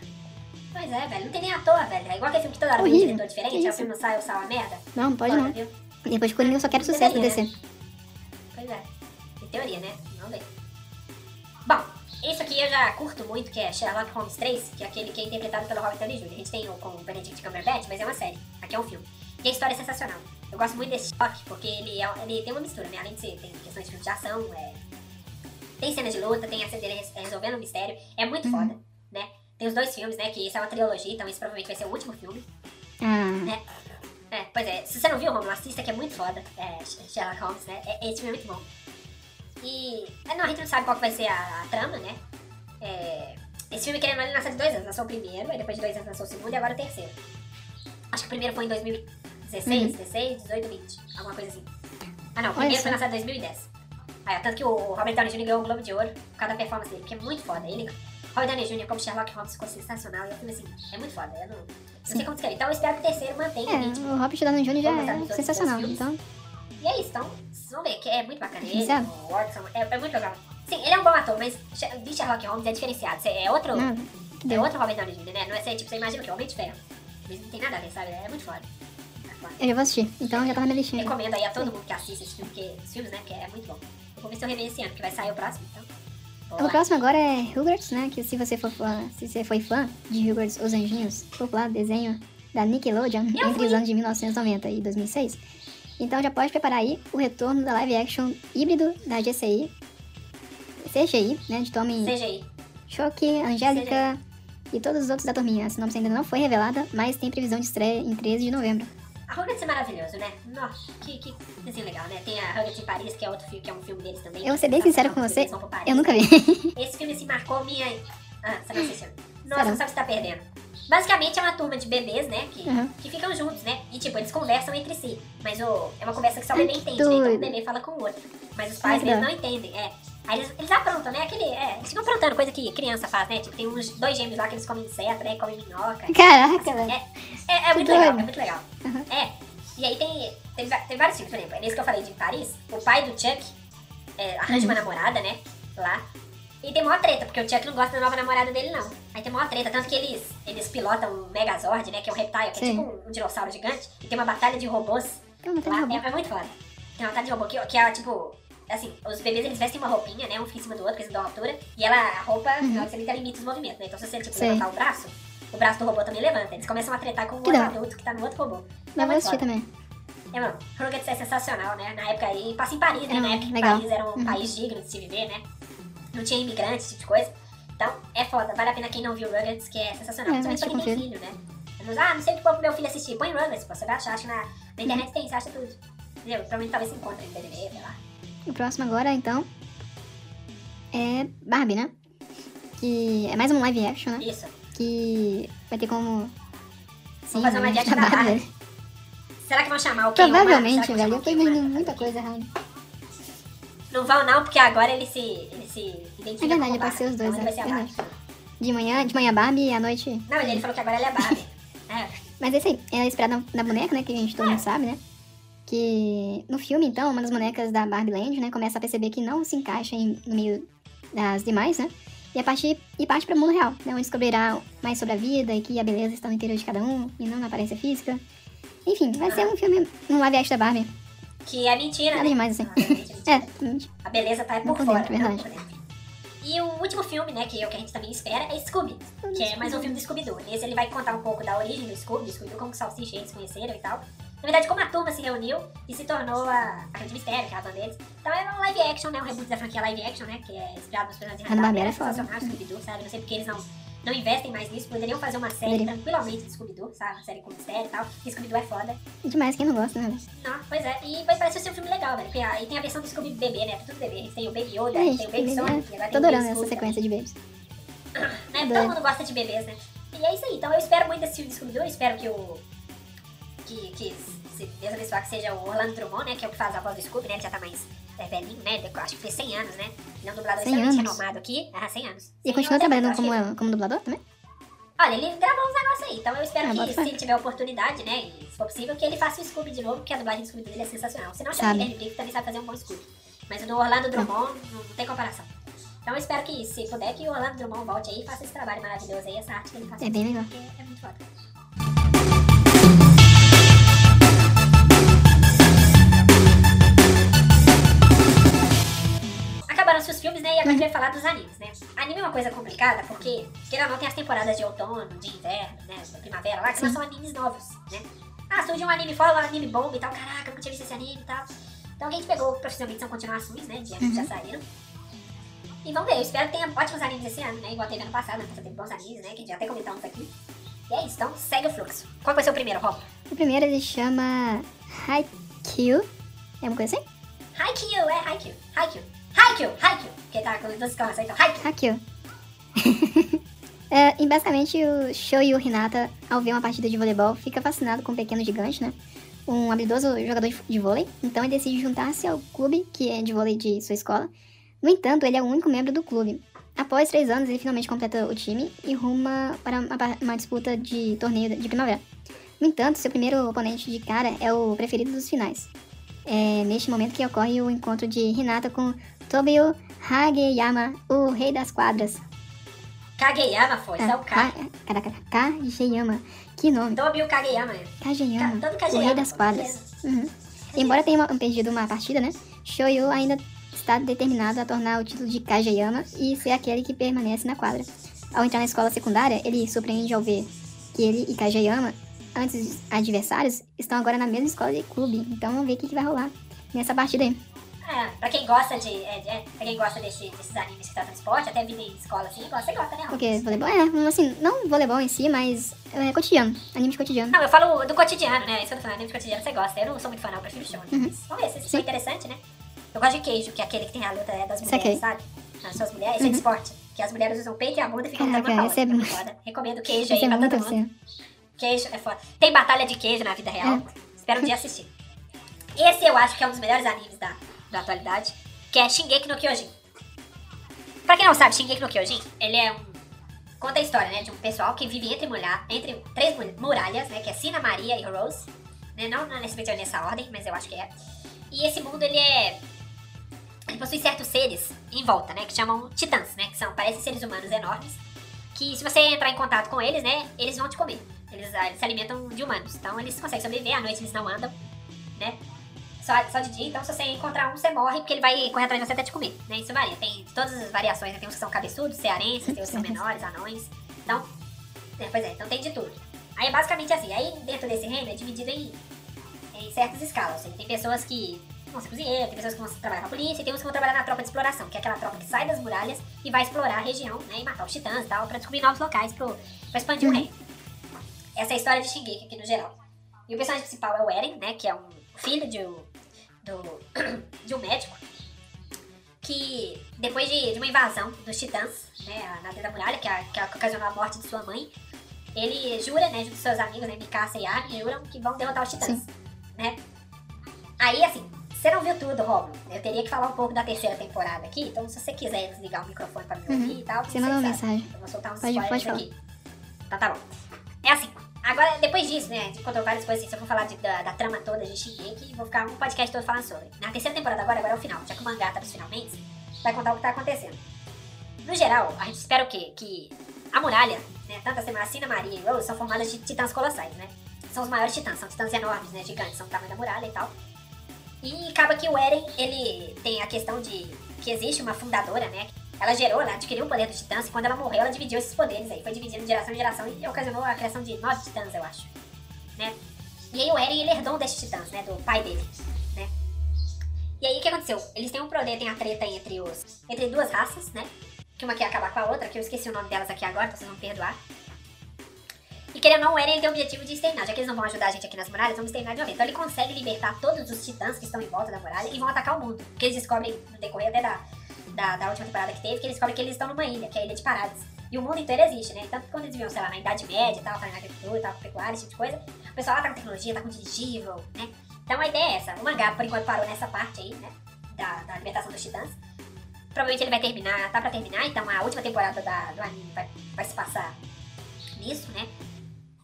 Speaker 2: Pois é, velho. Não tem nem ator, velho. É igual aquele filme que toda hora tem um diretor diferente.
Speaker 1: Que
Speaker 2: Aí o filme não sai, ou sai uma merda.
Speaker 1: não. Não, não pode
Speaker 2: Foda,
Speaker 1: não.
Speaker 2: viu?
Speaker 1: Depois de Coringa eu só quero sucesso do
Speaker 2: Deveria,
Speaker 1: DC.
Speaker 2: Pois é. Em teoria, né? Vamos ver. Bom, isso aqui eu já curto muito, que é Sherlock Holmes 3, que é aquele que é interpretado pelo Robert Downey Jr. A gente tem o com o Benedict Cumberbatch, mas é uma série. Aqui é um filme. E a história é sensacional. Eu gosto muito desse Sherlock, porque ele, é, ele tem uma mistura, né? Além de ser, tem questões de filme de ação, é... tem cenas de luta, tem a cena dele res- resolvendo um mistério. É muito
Speaker 1: Uhum.
Speaker 2: foda, né? Tem os dois filmes, né? Que isso é uma trilogia, então isso provavelmente vai ser o último filme.
Speaker 1: Ah,
Speaker 2: É, pois é, se você não viu, Romulo, assista que é muito foda. É, Sherlock Holmes, né? É, esse filme é muito bom. E. é, não, a gente não sabe qual vai ser a, a trama, né? É, esse filme, querendo não, ele nasceu de dois anos. Lançou o primeiro, aí depois de dois anos lançou o segundo e agora o terceiro. Acho que o primeiro foi em 2016,
Speaker 1: Uhum.
Speaker 2: 16, 18, 20. Alguma coisa assim. Ah, não, o primeiro foi lançado em 2010. Aí, tanto que o Robert Downey Jr. ganhou o Globo de Ouro por causa da performance dele, que é muito foda. Ele, Robert Downey Jr. como Sherlock Holmes ficou sensacional. E o filme, assim, é muito foda. Eu não, não sei como descrever. Então eu espero que o terceiro mantenha o ritmo.
Speaker 1: é, o Robert Downey Jr. já é sensacional. Então,
Speaker 2: E é isso, então, vocês vão ver que é muito bacana. Ele,
Speaker 1: Diferenciado?
Speaker 2: o Watson, é, é muito legal. Sim, ele é um bom ator, mas de Sherlock Holmes é diferenciado. Cê- É outro.
Speaker 1: Que
Speaker 2: é outro Robert Downey Jr., né? Não é ser, tipo, você imagina que? Homem de Ferro. Mas não tem nada a ver, sabe? É muito foda. É.
Speaker 1: Eu já vou assistir. Então já tá na minha listinha.
Speaker 2: Recomendo aí a todo mundo que assiste esse filme, porque, esses filmes, né? Porque é muito bom. Eu vou ver se eu rever esse ano, porque vai sair o próximo, então.
Speaker 1: O próximo agora é Rugrats, né? Que se você for fã, se você foi fã de Rugrats Os Anjinhos, popular desenho da Nickelodeon
Speaker 2: Eu
Speaker 1: entre
Speaker 2: fui.
Speaker 1: os anos de 1990 e 2006, então já pode preparar aí o retorno da live action híbrido da GCI, CGI, né? De Tommy
Speaker 2: CGI.
Speaker 1: Choque, Angélica e todos os outros da turminha. Esse nome ainda não foi revelada, mas tem previsão de estreia em 13 de novembro.
Speaker 2: A Rugrats é maravilhoso, né? Nossa, que, que desenho legal, né? Tem a Rugrats em Paris, que é outro filme, que é um filme deles também.
Speaker 1: Eu vou ser bem sincera com
Speaker 2: Eles
Speaker 1: você, eu nunca
Speaker 2: né?
Speaker 1: vi.
Speaker 2: Esse filme se marcou minha. Ah, você não assistiu. Nossa,
Speaker 1: Será?
Speaker 2: não sabe você tá perdendo. Basicamente é uma turma de bebês, né? Que,
Speaker 1: Uhum.
Speaker 2: que ficam juntos, né? E tipo, eles conversam entre si. Mas o, é uma conversa que só o bebê entende, né? Então o bebê fala com o outro. Mas os pais mesmo
Speaker 1: dó.
Speaker 2: não entendem. É. Aí eles, eles aprontam, né? Aquele. É, eles ficam aprontando, coisa que criança faz, né? Tipo, tem uns dois gêmeos lá que eles comem inseto, né? Comem minhoca.
Speaker 1: Caraca, velho.
Speaker 2: É, é, é muito legal, é muito legal.
Speaker 1: Uhum.
Speaker 2: É. E aí tem, tem, tem vários filmes, por exemplo, nesse que eu falei de Paris, o pai do Chuck é, arranja
Speaker 1: Uhum.
Speaker 2: uma namorada, né? Lá. E tem maior treta, porque o Chuck não gosta da nova namorada dele, não. Aí tem maior treta, tanto que eles, eles pilotam um Megazord, né? Que é um reptile, que é
Speaker 1: Sim.
Speaker 2: tipo um, um dinossauro gigante. E tem uma batalha de robôs
Speaker 1: Tem uma
Speaker 2: lá.
Speaker 1: robô.
Speaker 2: É, é muito foda. Tem uma batalha de robô que, que é tipo. Assim, os bebês eles vestem uma roupinha, né? Um fica em cima do outro, porque eles dão altura. E ela, a roupa,
Speaker 1: Uhum.
Speaker 2: que você limita, os movimentos, né? Então se você, tipo,
Speaker 1: Sei.
Speaker 2: levantar o braço, o braço do robô também levanta. Eles começam a tretar com o
Speaker 1: Que
Speaker 2: outro adulto que tá no outro robô. É
Speaker 1: Mas vou
Speaker 2: muito foda.
Speaker 1: também.
Speaker 2: É, mano, Rugrats é sensacional, né? Na época aí, passa em Paris, né?
Speaker 1: É,
Speaker 2: Na época que
Speaker 1: legal.
Speaker 2: Paris era um
Speaker 1: Uhum.
Speaker 2: país digno de se viver, né? Não tinha imigrante, esse tipo de coisa. Então, é foda. Vale a pena quem não viu Rugrats, que é sensacional.
Speaker 1: É,
Speaker 2: Principalmente pra quem tem filho, né? Ah, não sei o que meu filho assistir. Põe Rugrats, pô. Você vai achar, acho na, na internet tem, você acha tudo. Entendeu? Provavelmente talvez se encontre em DVD, sei lá.
Speaker 1: O próximo agora, então, é Barbie, né? Que é mais um live action, né?
Speaker 2: Isso.
Speaker 1: Que vai ter como... Sim,
Speaker 2: fazer uma
Speaker 1: né?
Speaker 2: live action da
Speaker 1: Barbie.
Speaker 2: Será que vão chamar o Ken?
Speaker 1: Provavelmente, velho. Eu tô imaginando muita coisa errada.
Speaker 2: Não vão não, porque agora ele se, ele se identifica
Speaker 1: É verdade, vai ser os dois,
Speaker 2: Então
Speaker 1: é
Speaker 2: Barbie.
Speaker 1: De manhã, de manhã Barbie e à noite...
Speaker 2: Não, mas ele falou que agora ele é Barbie. é.
Speaker 1: Mas é isso aí. Ela é inspirada na, na boneca, né? Que a gente todo mundo sabe, né? Que no filme, então, uma das bonecas da Barbie Land, né? Começa a perceber que não se encaixa em, no meio das demais, né? E, a partir, e parte para o mundo real, né? Onde descobrirá mais sobre a vida e que a beleza está no interior de cada um e não na aparência física. Enfim, vai ser um filme, um live da Barbie.
Speaker 2: Que é mentira,
Speaker 1: Nada
Speaker 2: né?
Speaker 1: demais, assim.
Speaker 2: Ah, é mentira.
Speaker 1: É.
Speaker 2: A beleza tá por
Speaker 1: por
Speaker 2: fora,
Speaker 1: dentro,
Speaker 2: não
Speaker 1: verdade.
Speaker 2: por. E o último filme, né, que é o que a gente também espera, é Scooby, que é mais um filme do Scooby-Doo. Nesse ele vai contar um pouco da origem do Scooby, do Scooby-Doo, como que o Salsicha e eles conheceram e tal. Na verdade, como a turma se reuniu e se tornou a, a Grande Mistério, que é a razão deles. Então é um live action, né, um reboot da franquia live action, né, que é inspirado nos personagens de
Speaker 1: Hanna-Barbera é foda.
Speaker 2: Scooby-Doo, sabe? Não sei porque eles não, não investem mais nisso, poderiam fazer uma série
Speaker 1: Poderiam.
Speaker 2: tranquilamente de Scooby-Doo, sabe? Uma série com mistério e tal. E Scooby-Doo é foda.
Speaker 1: Demais, quem não gosta, né?
Speaker 2: Não, pois é, e vai parece ser um filme legal, velho. Porque aí tem a versão do Scooby bebê, né? Tudo bebê. Tem o Baby Yoda,
Speaker 1: É,
Speaker 2: tem o Baby Sonic, agora
Speaker 1: Tô adorando essa sequência de
Speaker 2: também, né? Todo mundo gosta de bebês, né? E é isso aí. Então eu espero muito desse filme do Scooby-Doo. Espero que o... Que, que Deus abençoar que seja o Orlando Drummond, né? Que é o que faz a voz do Scooby, né? Ele já tá mais é, velhinho, né? Eu acho que fez 100 anos, né? Ele é um dublador
Speaker 1: 100
Speaker 2: extremamente renomado aqui. Ah, 100 anos.
Speaker 1: E
Speaker 2: 100
Speaker 1: continua
Speaker 2: anos,
Speaker 1: trabalhando
Speaker 2: acho que-
Speaker 1: como, como dublador também?
Speaker 2: Olha, ele gravou uns negócios aí, então eu espero
Speaker 1: Ah,
Speaker 2: que, se ele tiver oportunidade, né, e se for possível, que ele faça o Scooby de novo, porque a dublagem do Scooby dele é sensacional. Se não, chama o. Guilherme Briggs também sabe fazer um bom Scooby. Mas o do Orlando Drummond não, não tem comparação. Então eu espero que, se puder, que o Orlando Drummond volte aí e faça esse trabalho maravilhoso aí, essa arte que ele faz.
Speaker 1: É bem legal.
Speaker 2: Porque é muito foda. Acabaram-se os filmes, né? E agora a gente vai falar dos animes, né? Anime é uma coisa complicada porque, querendo ou não, tem as temporadas de outono, de inverno, né? Da primavera lá, que não são animes novos, né? Ah, surge um anime fora, um anime bomba e tal. Caraca, eu nunca tinha visto esse anime e tal. Então a gente pegou, profissionalmente, são continuações, né? De animes que já saíram. E vamos ver, eu espero que tenha ótimos animes esse ano, né? Igual teve ano passado, né? Teve bons animes, né? Que a gente já até comentamos aqui. E é isso, então segue o fluxo. Qual vai ser o primeiro, Rob?
Speaker 1: O primeiro ele chama Haikyuu. É uma coisa assim?
Speaker 2: Haikyuu, é Haikyuu. Haikyuu. Haikyuu, Haikyuu. Porque tá com duas exclamações, então Haikyuu.
Speaker 1: Haikyuu. é, e basicamente o Shoyu Hinata, ao ver uma partida de voleibol, fica fascinado com o pequeno gigante, né? Um habilidoso jogador de- vôlei. Então ele decide juntar-se ao clube, que é de vôlei de sua escola. No entanto, ele é o único membro do clube. Após três anos, ele finalmente completa o time e ruma para uma, uma disputa de torneio de primavera. No entanto, seu primeiro oponente de cara é o preferido dos finais. É neste momento que ocorre o encontro de Hinata com Tobio Hageyama, o rei das quadras.
Speaker 2: Kageyama foi, é o K.
Speaker 1: Ka- Caraca, Kageyama. Que nome?
Speaker 2: Tobio Kageyama. né?
Speaker 1: Kageyama.
Speaker 2: Ka- todo
Speaker 1: O
Speaker 2: Kageyama.
Speaker 1: rei das quadras. Uhum. Embora tenha perdido uma partida, né? Shoyu ainda está determinado a tornar o título de Kageyama e ser aquele que permanece na quadra. Ao entrar na escola secundária, ele surpreende ao ver que ele e Kageyama, antes adversários, estão agora na mesma escola de clube. Então vamos ver o que, que vai rolar nessa partida aí.
Speaker 2: É, pra quem gosta de. É, é, pra quem gosta desse- desses animes que tratam de esporte, até vida em escola assim, você gosta, né?
Speaker 1: Porque voleibol é, assim, não voleibol em si, mas é cotidiano, anime de cotidiano.
Speaker 2: Não, eu falo do cotidiano, né? Isso que eu tô falando, anime de cotidiano você gosta. Eu não sou muito fã, não, eu prefiro show. Né?
Speaker 1: Uhum.
Speaker 2: Vamos ver se isso foi interessante, né? Eu gosto de queijo, que é aquele que tem a luta é, das mulheres,
Speaker 1: Saquei.
Speaker 2: sabe? As suas mulheres. Esse é de
Speaker 1: Uhum.
Speaker 2: esporte. Que as mulheres usam o peito e a bunda e ficam lutando pra
Speaker 1: esse é muito-
Speaker 2: foda. Recomendo queijo
Speaker 1: Isso
Speaker 2: aí
Speaker 1: é
Speaker 2: pra todo mundo. Queijo é foda. Tem batalha de queijo na vida real.
Speaker 1: É.
Speaker 2: Espero um dia assistir. Esse eu acho que é um dos melhores animes da, da atualidade, que é Shingeki no Kyojin. Pra quem não sabe, Shingeki no Kyojin, ele é um... Conta a história, né, de um pessoal que vive entre, mulher, entre três mu- muralhas, né, que é Sina, Maria e Rose. Né, não não necessariamente nessa ordem, mas eu acho que é. E esse mundo, ele é... Ele possui certos seres em volta, né, que chamam titãs, né, que são, parecem seres humanos enormes, que se você entrar em contato com eles, né, eles vão te comer. Eles, ah, eles se alimentam de humanos, então eles conseguem sobreviver, à noite eles não andam, né, só, só de dia, então se você encontrar um, você morre, porque ele vai correr atrás de você até te comer, né, isso varia, tem todas as variações, né, tem uns que são cabeçudos, cearenses, tem uns que são menores, anões, então, é, pois é, então tem de tudo. Aí é basicamente assim, aí dentro desse reino é dividido em, em certas escalas, seja, tem pessoas que vão ser cozinheiros, tem pessoas que vão trabalhar com a polícia, e tem uns que vão trabalhar na tropa de exploração, que é aquela tropa que sai das muralhas e vai explorar a região, né, e matar os titãs e tal, pra descobrir novos locais pro, pra expandir o
Speaker 1: Uhum.
Speaker 2: reino. Essa é a história de Shingeki aqui no geral. E o personagem principal é o Eren, né, que é um filho de, um- do, de um médico, que depois de, de uma invasão dos titãs, né, na da muralha, que, a, que, a- que ocasionou a morte de sua mãe, ele jura, né, junto com seus amigos, né, Mikasa e Armin, juram que vão derrotar os titãs,
Speaker 1: Sim.
Speaker 2: né. Aí, assim, você não viu tudo, Romulo. Eu teria que falar um pouco da terceira temporada aqui, então se você quiser desligar o microfone pra me
Speaker 1: Uhum.
Speaker 2: ouvir e tal,
Speaker 1: Você manda uma mensagem.
Speaker 2: Eu vou soltar uns
Speaker 1: Pode-
Speaker 2: spoilers
Speaker 1: pode
Speaker 2: aqui. Então tá bom. É assim, agora, depois disso, né, de contou várias coisas, assim, se eu for falar de- da, da trama toda de Shingeki, vou ficar um podcast todo falando sobre. Na terceira temporada agora, agora é o final, já que o mangá tá pros finalmente, vai contar o que tá acontecendo. No geral, a gente espera o quê? Que a muralha, né, tanto a Semacina, Maria e Rose são formadas de titãs colossais, né? são os maiores titãs, são titãs enormes, né? Gigantes, são do tamanho da muralha e tal. E acaba que o Eren, ele tem a questão de que existe uma fundadora, né? Ela gerou, ela adquiriu o poder dos titãs e quando ela morreu, ela dividiu esses poderes aí. Foi dividindo de geração em geração e ocasionou a criação de nove titãs, eu acho. Né? E aí o Eren, ele herdou um desses titãs, né? Do pai dele, né? E aí o que aconteceu? Eles têm um poder, tem a treta entre os... Entre duas raças, né? Que uma quer acabar com a outra, que eu esqueci o nome delas aqui agora, então vocês vão me perdoar. E querendo ou não, o Eren ele tem o objetivo de exterminar. Já que eles não vão ajudar a gente aqui nas muralhas, vamos exterminar de uma vez. Então ele consegue libertar todos os titãs que estão em volta da muralha e vão atacar o mundo. Porque eles descobrem, no decorrer até da, da, da última temporada que teve, que eles descobrem que eles estão numa ilha, que é a Ilha de Paradas. E o mundo inteiro existe, né? Tanto que quando eles viviam, sei lá, na Idade Média e tal, fazendo agricultura e tal, pecuária, esse tipo de coisa, o pessoal lá tá com tecnologia, tá com dirigível, né? Então a ideia é essa. O mangá, por enquanto, parou nessa parte aí, né? Da, da libertação dos titãs. Provavelmente ele vai terminar, tá pra terminar, então a última temporada da, do anime vai, vai se passar nisso, né?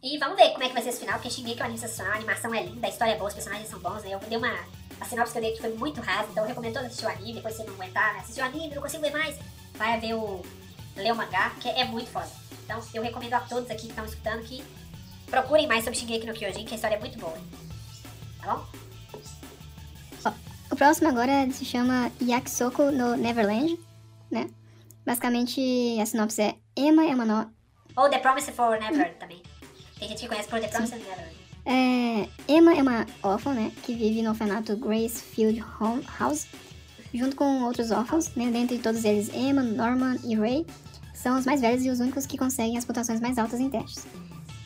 Speaker 2: E vamos ver como é que vai ser esse final, porque Shingeki é um anime sensacional, a animação é linda, a história é boa, os personagens são bons, né? Eu dei uma... A sinopse que eu dei aqui foi muito rasa, então eu recomendo todos assistir o anime, depois você não aguentar, né? Assistir o anime, não consigo ver mais, vai ver o... ler o mangá, que é muito foda. Então eu recomendo a todos aqui que estão escutando que procurem mais sobre Shingeki no Kyojin, que a história é muito boa. Tá bom?
Speaker 1: O próximo agora se chama Yakisoku no Neverland, né? Basicamente, a sinopse é Emma é uma no...
Speaker 2: Ou The Promise for Never também. Tem gente que conhece por The Promise for Never.
Speaker 1: É, Emma é uma órfã, né? Que vive no orfanato Gracefield House, junto com outros órfãos, né? Dentre todos eles, Emma, Norman e Ray são os mais velhos e os únicos que conseguem as pontuações mais altas em testes.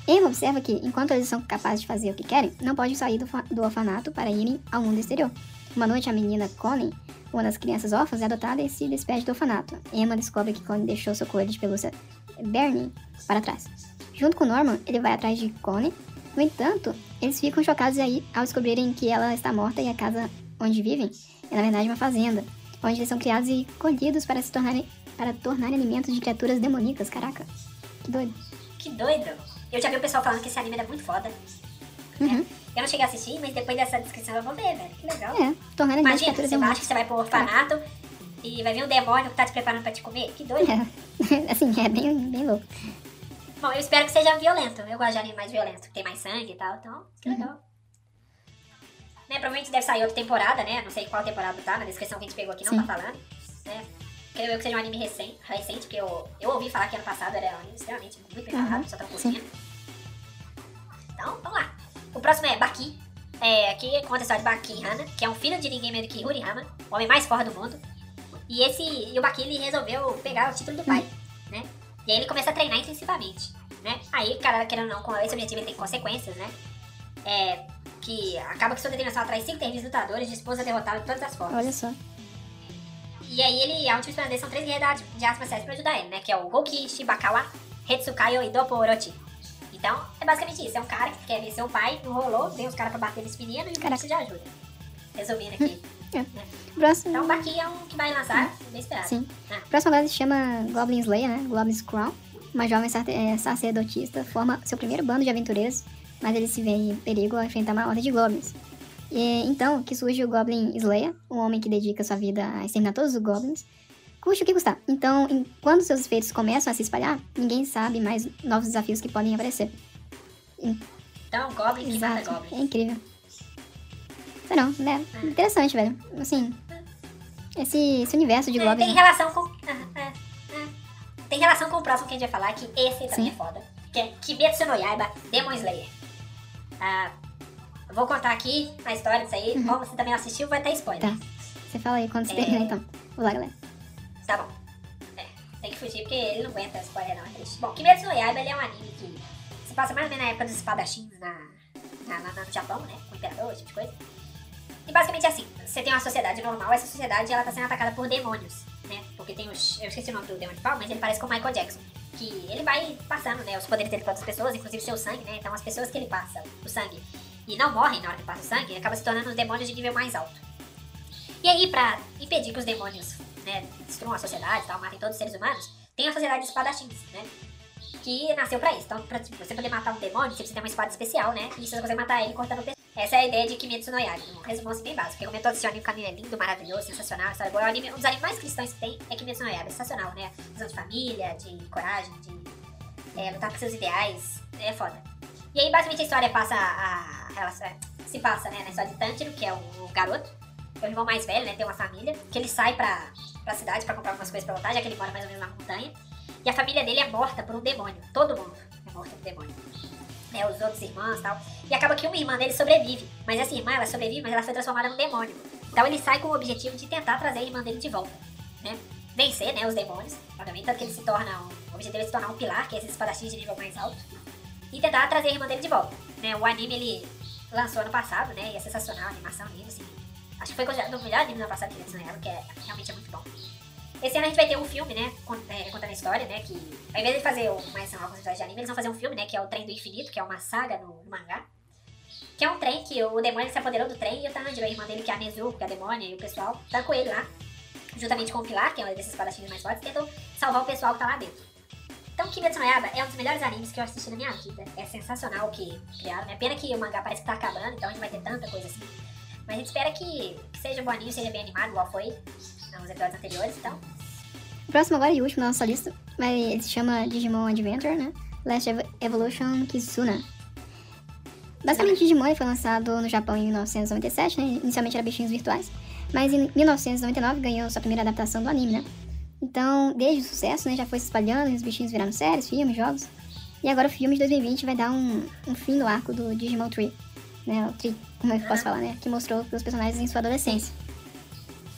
Speaker 1: Emma observa que, enquanto eles são capazes de fazer o que querem, não podem sair do, do orfanato para irem ao mundo exterior. Uma noite, a menina Connie, uma das crianças órfãs, é adotada e se despede do orfanato. Emma descobre que Connie deixou seu coelho de pelúcia Bernie para trás. Junto com Norman, ele vai atrás de Connie. No entanto, eles ficam chocados aí ao descobrirem que ela está morta e a casa onde vivem é na verdade uma fazenda, onde eles são criados e colhidos para se tornarem para tornarem alimentos de criaturas demoníacas. Caraca, que doido.
Speaker 2: Que doido! Eu já vi o pessoal falando que esse anime era muito foda.
Speaker 1: Uhum.
Speaker 2: Eu não cheguei a assistir, mas depois dessa descrição eu vou ver, velho. Que legal.
Speaker 1: É, tornar alimentos de
Speaker 2: Imagina,
Speaker 1: criaturas
Speaker 2: você acha que você vai pro orfanato e vai vir um demônio que tá te preparando pra te comer? Que doido.
Speaker 1: É. assim, é bem, bem louco.
Speaker 2: Bom, eu espero que seja violento. Eu gosto de anime mais violento, tem mais sangue e tal, então, que legal. Né, provavelmente deve sair outra temporada, né? Não sei qual temporada tá, na descrição que a gente pegou aqui não
Speaker 1: Sim.
Speaker 2: tá falando. Né? Creio eu que seja um anime recente, recente porque eu, eu ouvi falar que ano passado era um anime extremamente muito bem
Speaker 1: Uhum.
Speaker 2: falado, só tão curtindo. Então, vamos lá. O próximo é Baki. É, aqui conta a história de Baki Hana, que é um filho de ninguém menos que Hurihama, o homem mais forte do mundo. E esse e o Baki ele resolveu pegar o título do pai, né? E aí ele começa a treinar intensivamente, né? Aí o cara, querendo ou não, com esse objetivo ele tem consequências, né? É, que acaba que sua determinação atrai cinco terríveis lutadores dispostos a derrotá-lo de todas as formas.
Speaker 1: Olha só.
Speaker 2: E aí ele, a última esperança são três guerreiros de artes marciais pra ajudar ele, né? Que é o Gokishi, Bakawa, Hetsukayo e Doppo Orochi. Então, é basicamente isso. É um cara que quer ver seu pai, não rolou, tem os caras pra bater nesse menino e o
Speaker 1: Caraca.
Speaker 2: precisa de ajuda. Resumindo aqui.
Speaker 1: O próximo.
Speaker 2: Então, o Baki é um que vai lançar, bem esperado.
Speaker 1: Sim.
Speaker 2: Ah.
Speaker 1: Próximo agora se chama Goblin Slayer, né? Goblin's Crown. Uma jovem eh, sacerdotista forma seu primeiro bando de aventureiros, mas ele se vê em perigo ao enfrentar uma horda de goblins. E então que surge o Goblin Slayer, um homem que dedica sua vida a exterminar todos os goblins, custe o que custar. Então, em- quando seus efeitos começam a se espalhar, ninguém sabe mais novos desafios que podem aparecer.
Speaker 2: Então, Goblin que mata
Speaker 1: Exato.
Speaker 2: Goblin.
Speaker 1: É incrível. Sei não, né? Interessante, velho. Assim, esse, esse universo de
Speaker 2: É, tem relação com. ah, ah, ah. Tem relação com o próximo que a gente vai falar, que esse também
Speaker 1: Sim.
Speaker 2: é foda. Que é Kimetsu no Yaiba Demon Slayer. Ah, vou contar aqui a história disso aí. Como você também assistiu, vai ter spoiler.
Speaker 1: Tá. Você fala aí quando você
Speaker 2: É.
Speaker 1: terminar, então. Vamos lá, galera.
Speaker 2: Tá bom. É, tem que fugir porque ele não aguenta spoiler não, é triste. Bom, Kimetsu no Yaiba ele é um anime que se passa mais ou menos na época dos espadachins na, na, na- no Japão, né? Com o imperador, esse tipo de coisa. E basicamente é assim, você tem uma sociedade normal, essa sociedade ela tá sendo atacada por demônios, né? Porque tem os. Eu esqueci o nome do demônio de pau, mas ele parece com o Michael Jackson. Que ele vai passando, né? Os poderes dele para outras pessoas, inclusive o seu sangue, né? Então as pessoas que ele passa o sangue e não morrem na hora que passa o sangue, acaba se tornando os demônios de nível mais alto. E aí, pra impedir que os demônios né, destruam a sociedade e tal, matem todos os seres humanos, tem a sociedade de espadachins, né? Que nasceu pra isso. Então, pra tipo, você poder matar um demônio, você precisa ter uma espada especial, né? E você consegue matar ele cortando. Essa é a ideia de Kimetsu no Yaiba. Um resumo assim bem básico. Comentou assistir o anime, porque o anime é lindo, maravilhoso, sensacional, história boa. O anime, um dos animes mais cristãos que tem é Kimetsu no Yaiba. Sensacional, né? Visão de família, de coragem, de é, lutar por seus ideais. É foda. E aí, basicamente, a história passa a, se passa, né, na história de Tantiro, que é o, o garoto, é o irmão mais velho, né, tem uma família, que ele sai pra, pra cidade pra comprar algumas coisas pra voltar, já que ele mora mais ou menos na montanha. E a família dele é morta por um demônio. Todo mundo é morto por um demônio. Né, os outros irmãos e tal. E acaba que uma irmã dele sobrevive. Mas essa irmã, ela sobrevive, mas ela foi transformada num demônio. Então ele sai com o objetivo de tentar trazer a irmã dele de volta. Né? Vencer, né, os demônios. Obviamente, tanto que ele se torna um... O objetivo dele é se tornar um pilar, que é esses espadachins de nível mais alto. E tentar trazer a irmã dele de volta. Né? O anime, ele lançou ano passado, né? E é sensacional, a animação lindo, assim. Acho que foi o melhor anime do ano passado que eles ganharam, que é, realmente é muito bom. Esse ano a gente vai ter um filme, né? é, contando a história, né? Que ao invés de fazer o- mais são alguns de anime, eles vão fazer um filme, né? Que é o Trem do Infinito, que é uma saga no, no mangá. Que é um trem que o demônio se apoderou do trem e o Tanjiro, a irmã dele, que é a Nezu, que é a demônia, e o pessoal, tá com ele lá. Juntamente com o Pilar, que é um desses espadachins mais fortes, tentam salvar o pessoal que tá lá dentro. Então, Kimetsu no Yaiba é um dos melhores animes que eu assisti na minha vida. É sensacional o que criaram, né? Pena que o mangá parece que tá acabando, então a gente vai ter tanta coisa assim. Mas a gente espera que, que seja anime, seja bem animado, igual foi nos episódios anteriores, então...
Speaker 1: O próximo agora e último da nossa lista, mas ele se chama Digimon Adventure, né? Last Ev- Evolution Kizuna. Basicamente, Digimon foi lançado no Japão em 1997, né? Inicialmente era bichinhos virtuais, mas em 1999 ganhou sua primeira adaptação do anime, né? Então, desde o sucesso, né, já foi se espalhando, e os bichinhos viraram séries, filmes, jogos. E agora o filme de 2020 vai dar um, um fim do arco do Digimon Tree, né? O Tree, posso falar, né? Que mostrou os personagens em sua adolescência.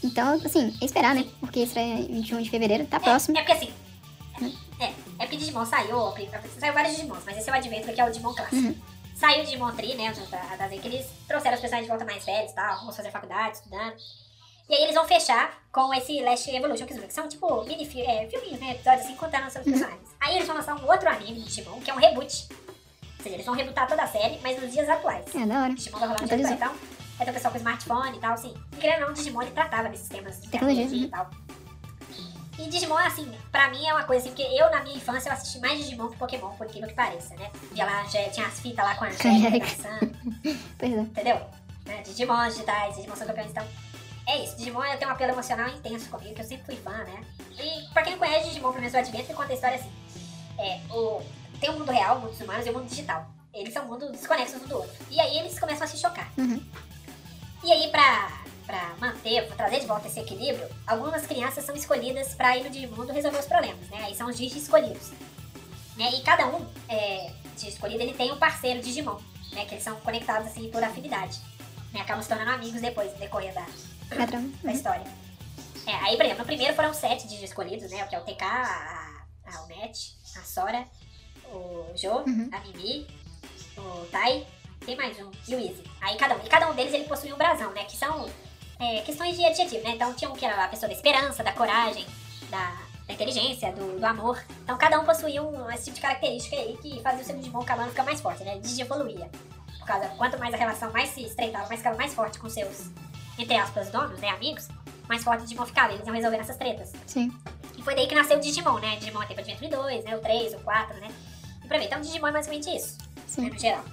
Speaker 1: Então, assim, é esperar, né? Porque estreia em 21 de fevereiro, tá próximo.
Speaker 2: É, é porque assim. É, é porque Digimon saiu, saiu vários Digimons, mas esse é o Adventure, que é o Digimon clássico.
Speaker 1: Uhum.
Speaker 2: Saiu o Digimon Tree, né? Da, da que eles trouxeram os personagens de volta mais velhos e tal, vamos fazer faculdade, estudando. E aí eles vão fechar com esse Last Evolution Kizuna, que são tipo mini é, filminhos, né? Episódios assim, contando sobre os personagens. Aí eles vão lançar um outro anime de Digimon, que é um reboot. Ou seja, eles vão rebootar toda a série, mas nos dias atuais.
Speaker 1: É, da hora.
Speaker 2: Digimon vai rolar no dia então vai ter o pessoal com smartphone e tal, assim. E querendo ou não, Digimon ele tratava desses temas de
Speaker 1: Tecnologia,
Speaker 2: e tal. E Digimon, assim, pra mim é uma coisa assim, porque eu na minha infância eu assisti mais Digimon que Pokémon, por incrível que pareça, né? Via lá, já tinha as fitas lá com a Angélica dançando,
Speaker 1: Pois é.
Speaker 2: entendeu? Né? Digimon digitais, Digimon são campeões, então. É isso, Digimon tem um apelo emocional intenso comigo, que eu sempre fui fã, né? E pra quem não conhece Digimon, pelo menos o Adventure, conta a história assim. É, o, tem o mundo real, o mundo dos humanos e o mundo digital. Eles são mundos desconexos um do outro. E aí eles começam a se chocar.
Speaker 1: Uhum.
Speaker 2: E aí, pra, pra manter, pra trazer de volta esse equilíbrio, algumas crianças são escolhidas pra ir no Digimundo resolver os problemas, né? Aí são os Digi escolhidos. Né? E cada um é, de escolhido, ele tem um parceiro Digimon, né? Que eles são conectados, assim, por afinidade. Né? Acabam se tornando amigos depois, decorrer da,
Speaker 1: Vai tra-
Speaker 2: da história. É, aí, por exemplo, no primeiro foram sete Digi escolhidos, né? Que é o TK, a, a a Sora, o Jo,
Speaker 1: Uhum.
Speaker 2: a Mimi, o Tai, tem mais um, e o Easy. Aí cada um, e cada um deles ele possui um brasão, né? Que são é, questões de adjetivo, né? Então tinha um que era a pessoa da esperança, da coragem, da, da inteligência, do, do amor. Então cada um possuía um, esse tipo de característica aí que fazia o seu Digimon acabando ficar mais forte, né? Digievoluía. Por causa, quanto mais a relação mais se estreitava, mais ficava mais forte com seus, entre aspas, donos, né? Amigos, mais forte o Digimon ficava. Eles iam resolver essas tretas.
Speaker 1: Sim.
Speaker 2: E foi daí que nasceu o Digimon, né? Digimon tem o Adventure 2, né? O 3, o 4, né? E pra ver, então o Digimon é basicamente isso, né?
Speaker 1: Sim.
Speaker 2: No geral.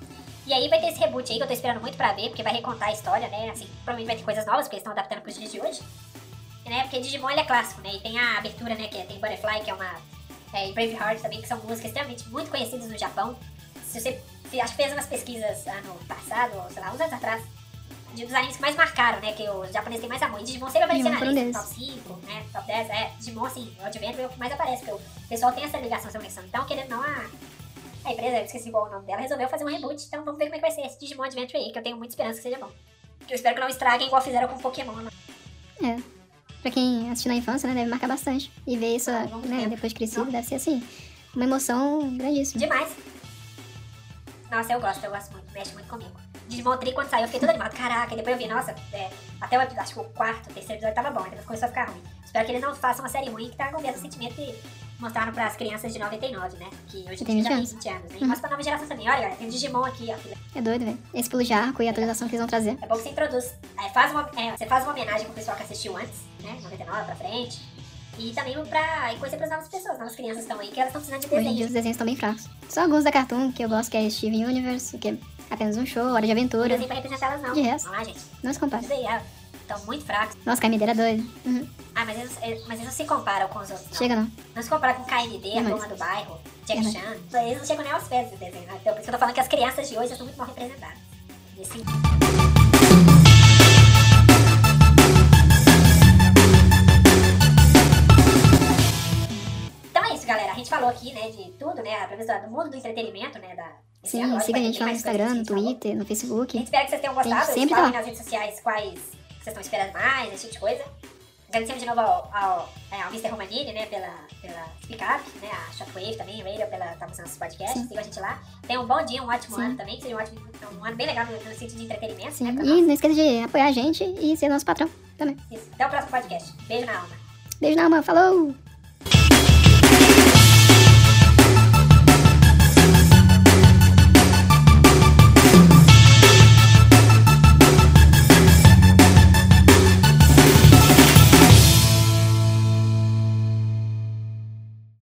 Speaker 2: E aí vai ter esse reboot aí que eu tô esperando muito pra ver, porque vai recontar a história, né? Assim, provavelmente vai ter coisas novas, porque eles estão adaptando pros dias de hoje. Né? Porque Digimon ele é clássico, né? E tem a abertura, né? Que é- tem Butterfly, que é uma. É, e Braveheart também, que são músicas extremamente muito conhecidas no Japão. Se você acho que fez umas pesquisas ano passado, ou sei lá, uns anos atrás, de dos animes que mais marcaram, né? Que os japoneses têm mais amor. E Digimon sempre aparecia na lista, top 5, né? Top 10, é. Digimon, assim, o Adventure é o que mais aparece, porque o pessoal tem essa ligação, essa conexão. Então, querendo ou não, a, a empresa, eu esqueci qual é o nome dela, resolveu fazer um reboot. Então, vamos ver como é que vai ser esse Digimon Adventure aí, que eu tenho muita esperança que seja bom. Eu espero que não estraguem igual fizeram com Pokémon. né?
Speaker 1: É. Pra quem assistiu na infância, né, deve marcar bastante. E ver isso,
Speaker 2: Ah,
Speaker 1: né,
Speaker 2: ver.
Speaker 1: depois de crescido, deve ser assim, uma emoção grandíssima.
Speaker 2: Demais. Nossa, eu gosto, eu gosto muito, mexe muito comigo. Digimon Tree, quando saiu, eu fiquei todo animado. Caraca, e depois eu vi, nossa, é, até o episódio, acho que o quarto, o terceiro episódio tava bom, depois começou a ficar ruim. Espero que eles não façam uma série ruim que tá com o mesmo sentimento que mostraram pras crianças de 99, né? Que hoje em
Speaker 1: Tem
Speaker 2: dia já
Speaker 1: 20
Speaker 2: tem
Speaker 1: anos.
Speaker 2: 20 anos, né?
Speaker 1: Uhum.
Speaker 2: mostra pra nova geração também. Olha, olha, tem Digimon aqui, ó.
Speaker 1: É doido, velho. Esse pulo de arco e a atualização que eles vão trazer.
Speaker 2: É bom que você introduz. é, faz uma, é, você faz uma homenagem pro pessoal que assistiu antes, né? 99 pra frente. E também pra e conhecer pras novas pessoas, novas crianças estão aí, que elas estão precisando de
Speaker 1: Hoje em dia
Speaker 2: desenho.
Speaker 1: os desenhos estão bem fracos. Só alguns da Cartoon que eu gosto, que é Steven Universe, que é apenas um show, Hora de
Speaker 2: Não
Speaker 1: Aventura.
Speaker 2: desenho pra representar elas, não.
Speaker 1: De resto.
Speaker 2: Vamos lá, gente.
Speaker 1: Não se compara.
Speaker 2: Isso aí, é. Estão muito fracos.
Speaker 1: Nossa, KMD era doido. Uhum.
Speaker 2: Ah, mas eles, eles- mas eles não se comparam com os outros, não.
Speaker 1: Chega não.
Speaker 2: Não se compara com KMD, a
Speaker 1: Não,
Speaker 2: turma do bairro, Jack
Speaker 1: Não.
Speaker 2: Chan. Eles não chegam nem aos pés do desenho, né? Então, por isso que eu tô falando que as crianças de hoje estão muito mal representadas. Nesse Então é isso, galera. A gente falou aqui, né, de tudo, né, pelo menos do mundo do entretenimento, né, da...
Speaker 1: Sim, siga a gente lá no Instagram,
Speaker 2: a
Speaker 1: no. Twitter, no
Speaker 2: A
Speaker 1: Facebook.
Speaker 2: gente espera que vocês tenham gostado.
Speaker 1: Sempre lá.
Speaker 2: nas redes sociais quais vocês estão esperando mais, esse tipo de coisa. Agradecemos de novo ao, ao, é, ao Mr. Romanini, né, pela, pela Up, né, a Shockwave também, Radio, pela estar tá nossos podcasts.
Speaker 1: Sim.
Speaker 2: Sigam a gente lá. Tenham um bom dia, um ótimo
Speaker 1: Sim.
Speaker 2: ano também, seja um, ótimo, um ano bem legal no, no sentido de entretenimento,
Speaker 1: Sim.
Speaker 2: né, pra
Speaker 1: E
Speaker 2: nós.
Speaker 1: não esqueça de apoiar a gente e ser nosso patrão também.
Speaker 2: Isso. Até o próximo podcast. Beijo na alma.
Speaker 1: Beijo na alma, falou!